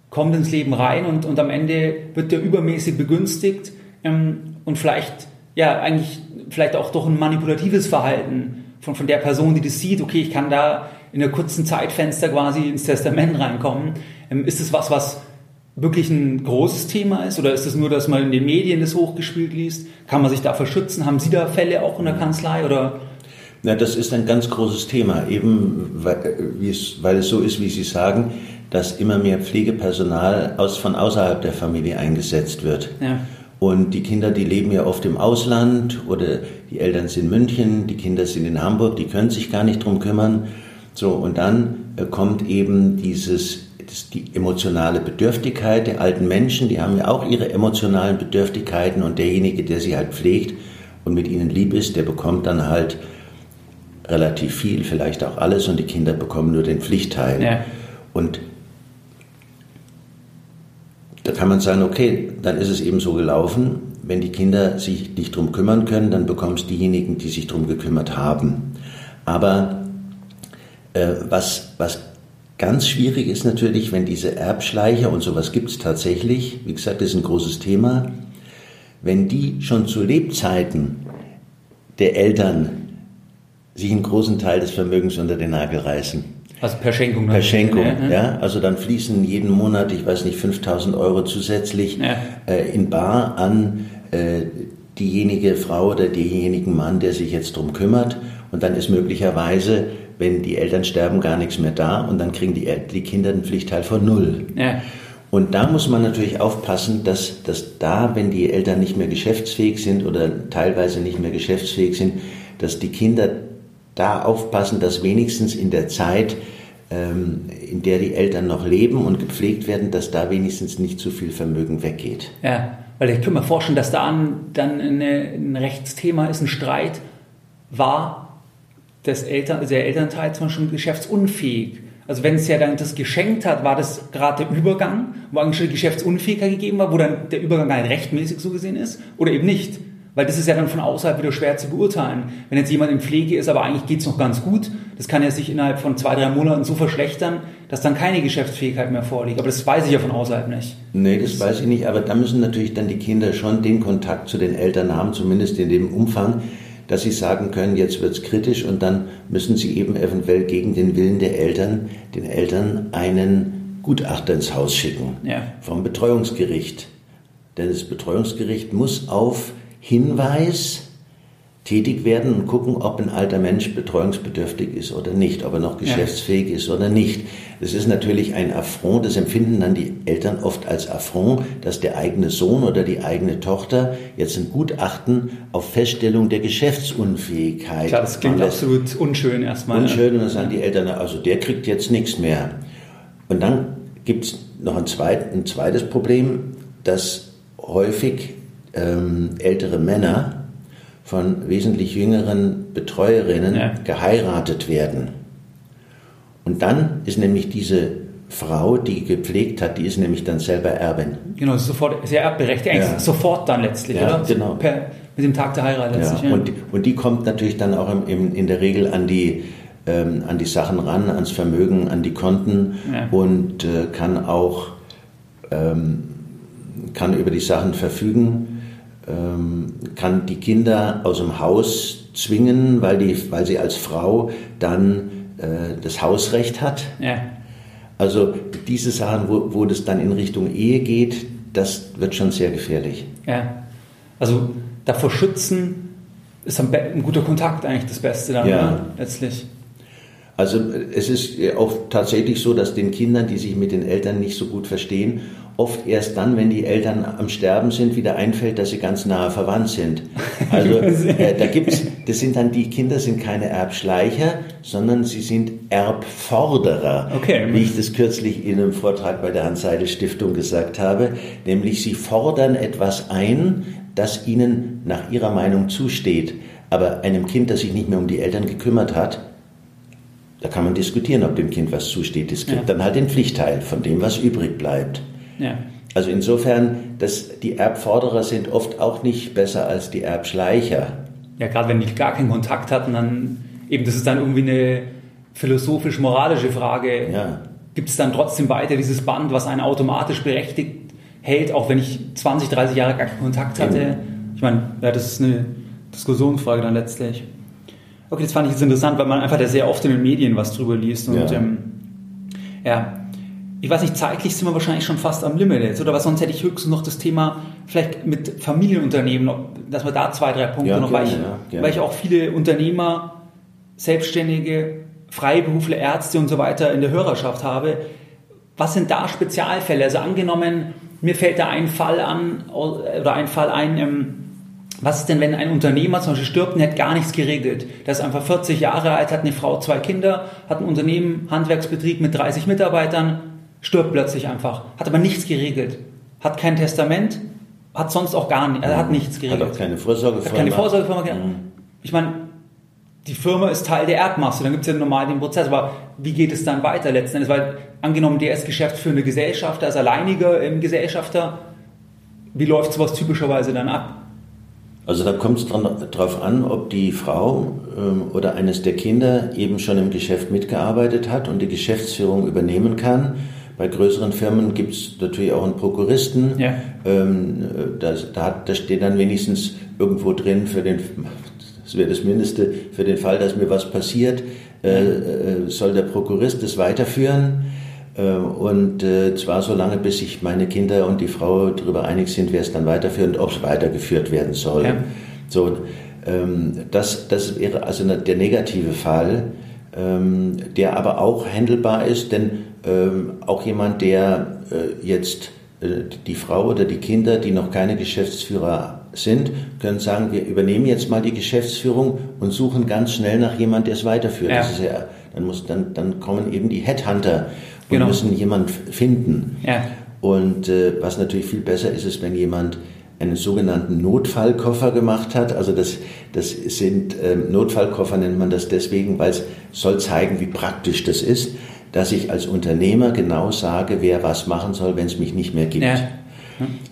kommt ins Leben rein und, und am Ende wird der übermäßig begünstigt ähm, und vielleicht, ja, eigentlich vielleicht auch doch ein manipulatives Verhalten von, von der Person, die das sieht, okay, ich kann da in einer kurzen Zeitfenster quasi ins Testament reinkommen. Ähm, ist das was, was wirklich ein großes Thema ist oder ist es nur, dass man in den Medien das hochgespielt liest? Kann man sich da verschützen? Haben Sie da Fälle auch in der Kanzlei oder? Na, das ist ein ganz großes Thema, eben weil, es, weil es so ist, wie Sie sagen, dass immer mehr Pflegepersonal aus, von außerhalb der Familie eingesetzt wird. Ja. Und die Kinder, die leben ja oft im Ausland oder die Eltern sind in München, die Kinder sind in Hamburg, die können sich gar nicht drum kümmern. So, und dann äh, kommt eben dieses, die emotionale Bedürftigkeit der alten Menschen, die haben ja auch ihre emotionalen Bedürftigkeiten und derjenige, der sie halt pflegt und mit ihnen lieb ist, der bekommt dann halt relativ viel, vielleicht auch alles und die Kinder bekommen nur den Pflichtteil. Ja. Und da kann man sagen, okay, dann ist es eben so gelaufen, wenn die Kinder sich nicht drum kümmern können, dann bekommst diejenigen, die sich drum gekümmert haben. Aber äh, was, was ganz schwierig ist natürlich, wenn diese Erbschleicher und sowas gibt es tatsächlich, wie gesagt, das ist ein großes Thema, wenn die schon zu Lebzeiten der Eltern sich einen großen Teil des Vermögens unter den Nagel reißen. Also per Schenkung. Per Schenkung, ja, ja. Also dann fließen jeden Monat, ich weiß nicht, 5000 Euro zusätzlich ja. äh, in Bar an äh, diejenige Frau oder denjenigen Mann, der sich jetzt drum kümmert. Und dann ist möglicherweise, wenn die Eltern sterben, gar nichts mehr da und dann kriegen die, die Kinder den Pflichtteil von null. Ja. Und da muss man natürlich aufpassen, dass, dass da, wenn die Eltern nicht mehr geschäftsfähig sind oder teilweise nicht mehr geschäftsfähig sind, dass die Kinder da aufpassen, dass wenigstens in der Zeit, ähm, in der die Eltern noch leben und gepflegt werden, dass da wenigstens nicht zu viel Vermögen weggeht. Ja, weil ich kann mir vorstellen, dass da dann eine, ein Rechtsthema ist, ein Streit war, des Eltern, der Elternteil zum Beispiel geschäftsunfähig. Also wenn es ja dann das geschenkt hat, war das gerade der Übergang, wo eigentlich schon Geschäftsunfähigkeit gegeben war, wo dann der Übergang nicht rechtmäßig so gesehen ist oder eben nicht. Weil das ist ja dann von außerhalb wieder schwer zu beurteilen. Wenn jetzt jemand in Pflege ist, aber eigentlich geht's noch ganz gut, das kann ja sich innerhalb von zwei, drei Monaten so verschlechtern, dass dann keine Geschäftsfähigkeit mehr vorliegt. Aber das weiß ich ja von außerhalb nicht. Nee, das weiß ich nicht. Aber da müssen natürlich dann die Kinder schon den Kontakt zu den Eltern haben, zumindest in dem Umfang, dass sie sagen können, jetzt wird's kritisch und dann müssen sie eben eventuell gegen den Willen der Eltern, den Eltern einen Gutachter ins Haus schicken Ja. vom Betreuungsgericht. Denn das Betreuungsgericht muss auf Hinweis tätig werden und gucken, ob ein alter Mensch betreuungsbedürftig ist oder nicht, ob er noch geschäftsfähig ist oder nicht. Das ist natürlich ein Affront, das empfinden dann die Eltern oft als Affront, dass der eigene Sohn oder die eigene Tochter jetzt ein Gutachten auf Feststellung der Geschäftsunfähigkeit Klar, das klingt absolut unschön erstmal. ne? Unschön und dann sagen die Eltern, also der kriegt jetzt nichts mehr. Und dann gibt es noch ein, zweit, ein zweites Problem, dass häufig ähm, ältere Männer von wesentlich jüngeren Betreuerinnen Ja. geheiratet werden. Und dann ist nämlich diese Frau, die gepflegt hat, die ist nämlich dann selber Erbin. Genau, sofort, sehr erbberechtigt, eigentlich Ja. sofort dann letztlich, Ja, oder? genau. Per, mit dem Tag der Heirat letztlich. Ja, und, und die kommt natürlich dann auch im, im, in der Regel an die, ähm, an die Sachen ran, ans Vermögen, an die Konten und äh, kann auch ähm, kann über die Sachen verfügen, kann die Kinder aus dem Haus zwingen, weil, die, weil sie als Frau dann äh, das Hausrecht hat. ja. Also diese Sachen, wo, wo das dann in Richtung Ehe geht, das wird schon sehr gefährlich. Ja. Also davor schützen ist ein guter Kontakt eigentlich das Beste dann, Ja. oder? letztlich. Also es ist auch tatsächlich so, dass den Kindern, die sich mit den Eltern nicht so gut verstehen, oft erst dann, wenn die Eltern am Sterben sind, wieder einfällt, dass sie ganz nahe verwandt sind. Also *laughs* äh, da gibt's, das sind dann die Kinder sind keine Erbschleicher, sondern sie sind Erbforderer, Okay. wie ich das kürzlich in einem Vortrag bei der Hans-Seidel-Stiftung gesagt habe, nämlich sie fordern etwas ein, das ihnen nach ihrer Meinung zusteht. Aber einem Kind, das sich nicht mehr um die Eltern gekümmert hat, da kann man diskutieren, ob dem Kind was zusteht. Das kriegt Ja. dann halt den Pflichtteil von dem, was übrig bleibt. Ja. Also insofern, dass die Erbforderer sind oft auch nicht besser als die Erbschleicher. ja, gerade wenn die gar keinen Kontakt hatten, dann eben, das ist dann irgendwie eine philosophisch-moralische Frage. Ja. Gibt es dann trotzdem weiter dieses Band, was einen automatisch berechtigt hält, auch wenn ich 20, 30 Jahre gar keinen Kontakt hatte? Genau. Ich meine, ja, das ist eine Diskussionsfrage dann letztlich. Okay, das fand ich jetzt interessant, weil man einfach da sehr oft in den Medien was drüber liest. Und Ja. ähm, ja, ich weiß nicht, zeitlich sind wir wahrscheinlich schon fast am Limit jetzt, oder? Was sonst hätte ich höchstens noch das Thema vielleicht mit Familienunternehmen, dass wir da zwei, drei Punkte Ja, noch, weil, gerne, ich, ja, gerne. weil ich auch viele Unternehmer, Selbstständige, Freiberufler, Ärzte und so weiter in der Hörerschaft habe. Was sind da Spezialfälle? Also angenommen, mir fällt da ein Fall an oder ein Fall ein, ähm, was ist denn, wenn ein Unternehmer zum Beispiel stirbt und hat gar nichts geregelt? Der ist einfach 40 Jahre alt, hat eine Frau, zwei Kinder, hat ein Unternehmen, Handwerksbetrieb mit 30 Mitarbeitern, stirbt plötzlich einfach, hat aber nichts geregelt, hat kein Testament, hat sonst auch gar nicht, er hat nichts Hat geregelt. auch keine Vorsorge Hat keine Vorsorgefirma. Ich meine, die Firma ist Teil der Erbmasse, dann gibt es ja normal den Prozess, aber wie geht es dann weiter letzten Endes? Weil angenommen, der ist geschäftsführende Gesellschafter, ist alleiniger ähm, Gesellschafter, wie läuft sowas typischerweise dann ab? Also da kommt es darauf an, ob die Frau ähm, oder eines der Kinder eben schon im Geschäft mitgearbeitet hat und die Geschäftsführung übernehmen kann. Bei größeren Firmen gibt es natürlich auch einen Prokuristen. Ja. Ähm, da, da, hat, da steht dann wenigstens irgendwo drin für den, das wäre das Mindeste, für den Fall, dass mir was passiert, äh, äh, soll der Prokurist das weiterführen. Äh, Und äh, zwar so lange, bis sich meine Kinder und die Frau darüber einig sind, wer es dann weiterführt und ob es weitergeführt werden soll. Ja. So, ähm, das, das wäre also der negative Fall, ähm, der aber auch handelbar ist, denn ähm, auch jemand, der äh, jetzt äh, die Frau oder die Kinder, die noch keine Geschäftsführer sind, können sagen, wir übernehmen jetzt mal die Geschäftsführung und suchen ganz schnell nach jemand, der es weiterführt. Ja. Das ist ja, dann, muss, dann, dann kommen eben die Headhunter und Genau. müssen jemand finden. Ja. Und äh, was natürlich viel besser ist, ist, wenn jemand einen sogenannten Notfallkoffer gemacht hat. Also das, das sind ähm, Notfallkoffer nennt man das deswegen, weil es soll zeigen, wie praktisch das ist, dass ich als Unternehmer genau sage, wer was machen soll, wenn es mich nicht mehr gibt. Ja.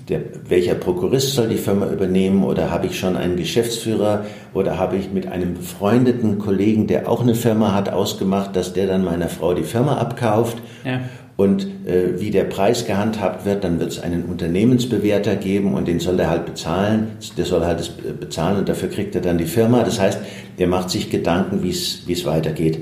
Der, welcher Prokurist soll die Firma übernehmen oder habe ich schon einen Geschäftsführer oder habe ich mit einem befreundeten Kollegen, der auch eine Firma hat, ausgemacht, dass der dann meiner Frau die Firma abkauft Ja. und äh, wie der Preis gehandhabt wird, dann wird es einen Unternehmensbewerter geben und den soll er halt bezahlen. Der soll halt das äh, bezahlen und dafür kriegt er dann die Firma. Das heißt, der macht sich Gedanken, wie es wie es weitergeht.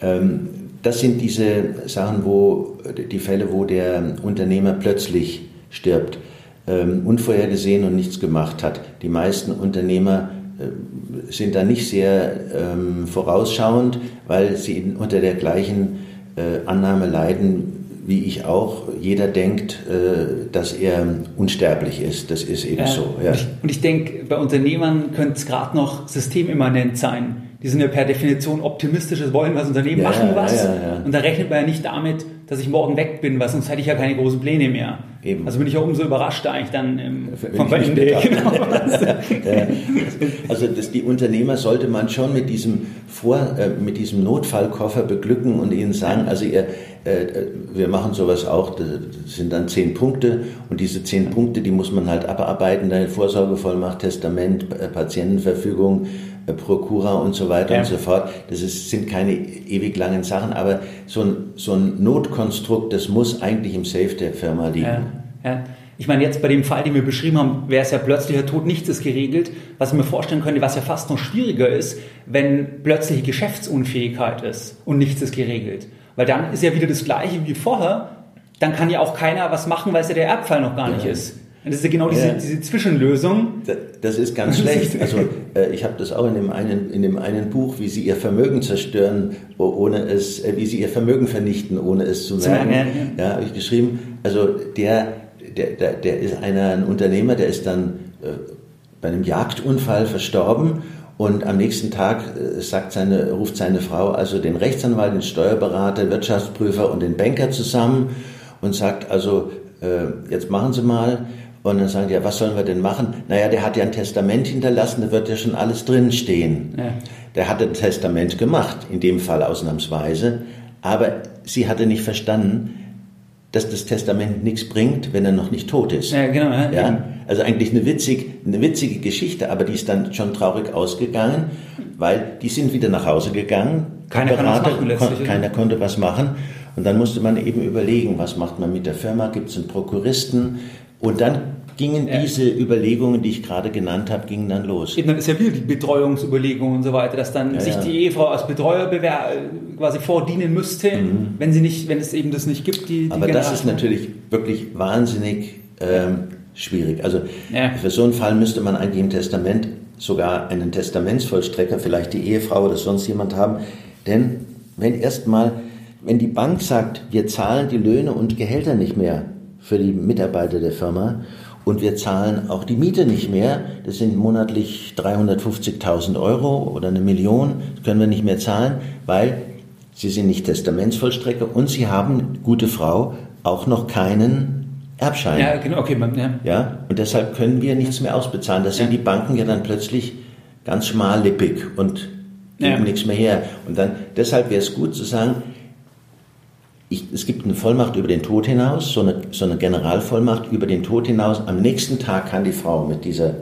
Ähm, das sind diese Sachen, wo die Fälle, wo der Unternehmer plötzlich stirbt, ähm, unvorhergesehen und nichts gemacht hat. Die meisten Unternehmer äh, sind da nicht sehr ähm, vorausschauend, weil sie unter der gleichen äh, Annahme leiden, wie ich auch, jeder denkt, äh, dass er unsterblich ist. Das ist eben ja, so. Ja. Und ich, ich denke, bei Unternehmern könnte es gerade noch systemimmanent sein. Die sind ja per Definition optimistisches wollen als Unternehmen ja, machen was. Und da rechnet man ja nicht damit, dass ich morgen weg bin, weil sonst hätte ich ja keine großen Pläne mehr. Eben. Also bin ich ja umso überrascht eigentlich dann im, vom Ende. Genau. *laughs* also das, die Unternehmer sollte man schon mit diesem, Vor, äh, mit diesem Notfallkoffer beglücken und ihnen sagen, also ihr, äh, wir machen sowas auch, das sind dann zehn Punkte und diese zehn Punkte, die muss man halt abarbeiten, deine Vorsorgevollmacht, Testament, äh, Patientenverfügung, äh, Prokura und so weiter ja. und so fort. Das ist, sind keine ewig langen Sachen, aber so ein, so ein Notkonstrukt, das muss eigentlich im Safe der Firma liegen. Ja, ja. Ich meine, jetzt bei dem Fall, den wir beschrieben haben, wäre es ja plötzlicher Tod, nichts ist geregelt. Was ich mir vorstellen könnte, was ja fast noch schwieriger ist, wenn plötzliche Geschäftsunfähigkeit ist und nichts ist geregelt. Weil dann ist ja wieder das Gleiche wie vorher. Dann kann ja auch keiner was machen, weil es ja der Erbfall noch gar nicht ist. Das ist ja genau diese, ja. diese Zwischenlösung. Das ist ganz *laughs* schlecht. Also äh, ich habe das auch in dem, einen, in dem einen Buch, wie sie ihr Vermögen zerstören, ohne es, äh, wie sie ihr Vermögen vernichten, ohne es zu merken. Ja, habe ich geschrieben. Also der, der, der, der ist einer, ein Unternehmer, der ist dann äh, bei einem Jagdunfall verstorben und am nächsten Tag sagt seine, ruft seine Frau also den Rechtsanwalt, den Steuerberater, Wirtschaftsprüfer und den Banker zusammen und sagt also, jetzt machen Sie mal, und dann sagen die, ja, was sollen wir denn machen? Naja, der hat ja ein Testament hinterlassen, da wird ja schon alles drinstehen. Ja. Der hatte ein Testament gemacht, in dem Fall ausnahmsweise, aber sie hatte nicht verstanden, dass das Testament nichts bringt, wenn er noch nicht tot ist. Ja, genau. Ja, ja? Also eigentlich eine, witzig, eine witzige Geschichte, aber die ist dann schon traurig ausgegangen, weil die sind wieder nach Hause gegangen. Keiner, Berater, machen, kon keiner konnte was machen. Und dann musste man eben überlegen, was macht man mit der Firma? Gibt es einen Prokuristen? Und dann gingen diese Überlegungen, die ich gerade genannt habe, gingen dann los. Eben, dann ist ja wieder die Betreuungsüberlegung und so weiter, dass dann ja, sich die Ehefrau als Betreuer quasi vordienen müsste, mhm. wenn sie nicht, wenn es eben das nicht gibt. Die, die Aber das ist natürlich wirklich wahnsinnig ähm, schwierig. Also ja. für so einen Fall müsste man eigentlich im Testament sogar einen Testamentsvollstrecker, vielleicht die Ehefrau oder sonst jemand haben, denn wenn erstmal, wenn die Bank sagt, wir zahlen die Löhne und Gehälter nicht mehr, für die Mitarbeiter der Firma. Und wir zahlen auch die Miete nicht mehr. Das sind monatlich 350.000 Euro oder eine Million. Das können wir nicht mehr zahlen, weil sie sind nicht Testamentsvollstrecker und sie haben, gute Frau, auch noch keinen Erbschein. Ja, genau, okay. Ja. ja und deshalb können wir nichts mehr ausbezahlen. Da sind ja. die Banken ja dann plötzlich ganz schmallippig und geben ja. nichts mehr her. Und dann, deshalb wäre es gut zu sagen, ich, es gibt eine Vollmacht über den Tod hinaus, so eine, so eine Generalvollmacht über den Tod hinaus. Am nächsten Tag kann die Frau mit dieser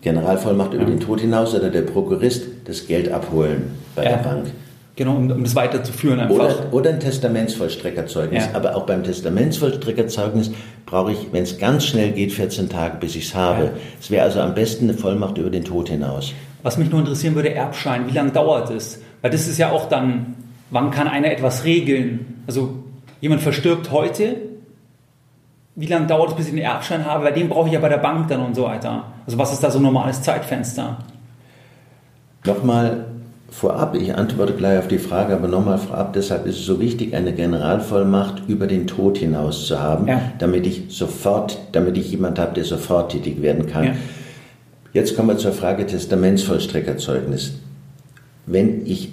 Generalvollmacht über ja. den Tod hinaus oder der Prokurist das Geld abholen bei ja. der Bank. Genau, um, um das weiterzuführen einfach. Oder, oder ein Testamentsvollstreckerzeugnis. Ja. Aber auch beim Testamentsvollstreckerzeugnis brauche ich, wenn es ganz schnell geht, 14 Tage, bis ich es habe. Es wäre also am besten eine Vollmacht über den Tod hinaus. Was mich nur interessieren würde, Erbschein, wie lange dauert es? Weil das ist ja auch dann, wann kann einer etwas regeln? Also jemand verstirbt heute, wie lange dauert es, bis ich den Erbschein habe? Weil den brauche ich ja bei der Bank dann und so weiter. Also was ist da so ein normales Zeitfenster? Nochmal vorab, ich antworte gleich auf die Frage, aber nochmal vorab, deshalb ist es so wichtig, eine Generalvollmacht über den Tod hinaus zu haben, ja. damit ich sofort, damit ich jemand habe, der sofort tätig werden kann. Ja. Jetzt kommen wir zur Frage Testamentsvollstreckerzeugnis. Wenn ich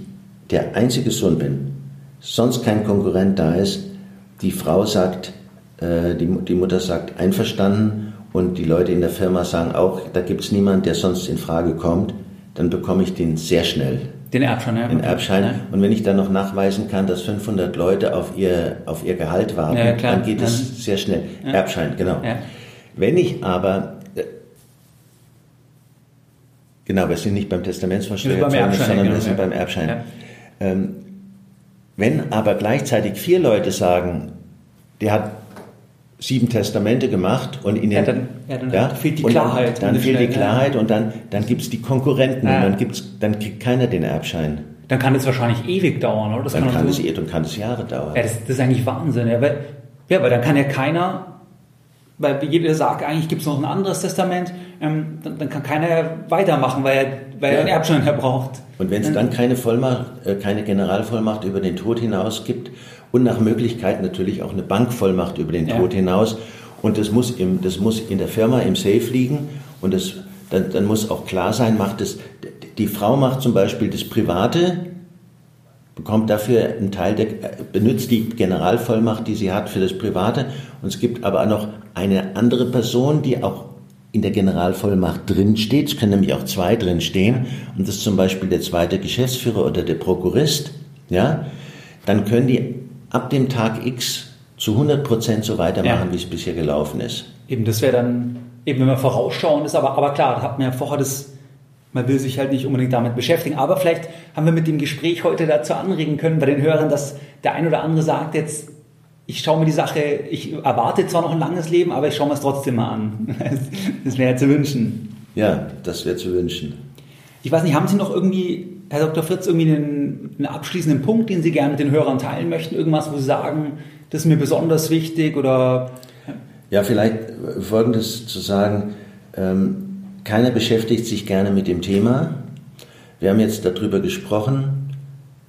der einzige Sohn bin, sonst kein Konkurrent da ist, die Frau sagt, äh, die, die Mutter sagt einverstanden und die Leute in der Firma sagen auch, da gibt es niemanden, der sonst in Frage kommt, dann bekomme ich den sehr schnell. Den Erbschein, ja. Den Erbschein. Ja. Und wenn ich dann noch nachweisen kann, dass 500 Leute auf ihr, auf ihr Gehalt warten, ja, dann geht es ja. sehr schnell. Erbschein, genau. Wenn ich aber äh, Genau, wir sind nicht beim Testamentsvorsteher, sondern genau, wir sind beim Erbschein. Ähm, wenn aber gleichzeitig vier Leute sagen, der hat sieben Testamente gemacht und in den, ja, dann, ja, dann ja, fehlt die Klarheit. Dann, dann fehlt die Klarheit und dann, dann gibt es die Konkurrenten und dann, gibt's, dann kriegt keiner den Erbschein. dann kann das wahrscheinlich ewig dauern, oder? Das dann, kann, kann es, dann kann es Jahre dauern. Das, das ist eigentlich Wahnsinn. Ja, weil, ja, weil dann kann ja keiner, weil jeder sagt, eigentlich gibt es noch ein anderes Testament, ähm, dann, dann, kann keiner weitermachen, weil er, weil ja. einen Erbschein braucht. Und wenn es dann keine Vollmacht, äh, keine Generalvollmacht über den Tod hinaus gibt und nach Möglichkeit natürlich auch eine Bankvollmacht über den ja. Tod hinaus und das muss, im, das muss in der Firma im Safe liegen und das, dann, dann muss auch klar sein, macht es, die Frau macht zum Beispiel das Private, bekommt dafür einen Teil der, benutzt die Generalvollmacht, die sie hat für das Private und es gibt aber auch noch eine andere Person, die auch in der Generalvollmacht drin steht, es können nämlich auch zwei drin stehen, und das ist zum Beispiel der zweite Geschäftsführer oder der Prokurist, ja, dann können die ab dem Tag X zu 100 Prozent so weitermachen, ja. wie es bisher gelaufen ist. Eben, das wäre dann, eben wenn man vorausschauen ist, aber, aber klar, da hat man ja vorher das, man will sich halt nicht unbedingt damit beschäftigen, aber vielleicht haben wir mit dem Gespräch heute dazu anregen können bei den Hörern, dass der ein oder andere sagt jetzt, ich schaue mir die Sache, ich erwarte zwar noch ein langes Leben, aber ich schaue mir es trotzdem mal an. *laughs* Das wäre zu wünschen. Ja, das wäre zu wünschen. Ich weiß nicht, haben Sie noch irgendwie, Herr Dr. Fritz, irgendwie einen, einen abschließenden Punkt, den Sie gerne mit den Hörern teilen möchten? Irgendwas, wo Sie sagen, das ist mir besonders wichtig oder? Ja, vielleicht Folgendes zu sagen. Ähm, keiner beschäftigt sich gerne mit dem Thema. Wir haben jetzt darüber gesprochen.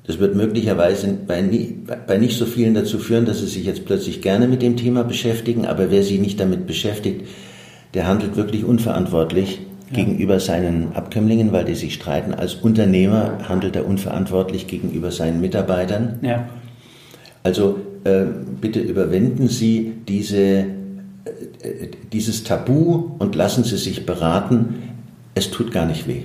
Das wird möglicherweise bei, nie, bei nicht so vielen dazu führen, dass sie sich jetzt plötzlich gerne mit dem Thema beschäftigen, aber wer sich nicht damit beschäftigt, der handelt wirklich unverantwortlich ja. gegenüber seinen Abkömmlingen, weil die sich streiten. Als Unternehmer handelt er unverantwortlich gegenüber seinen Mitarbeitern. Ja. Also äh, bitte überwinden Sie diese, äh, dieses Tabu und lassen Sie sich beraten. Es tut gar nicht weh.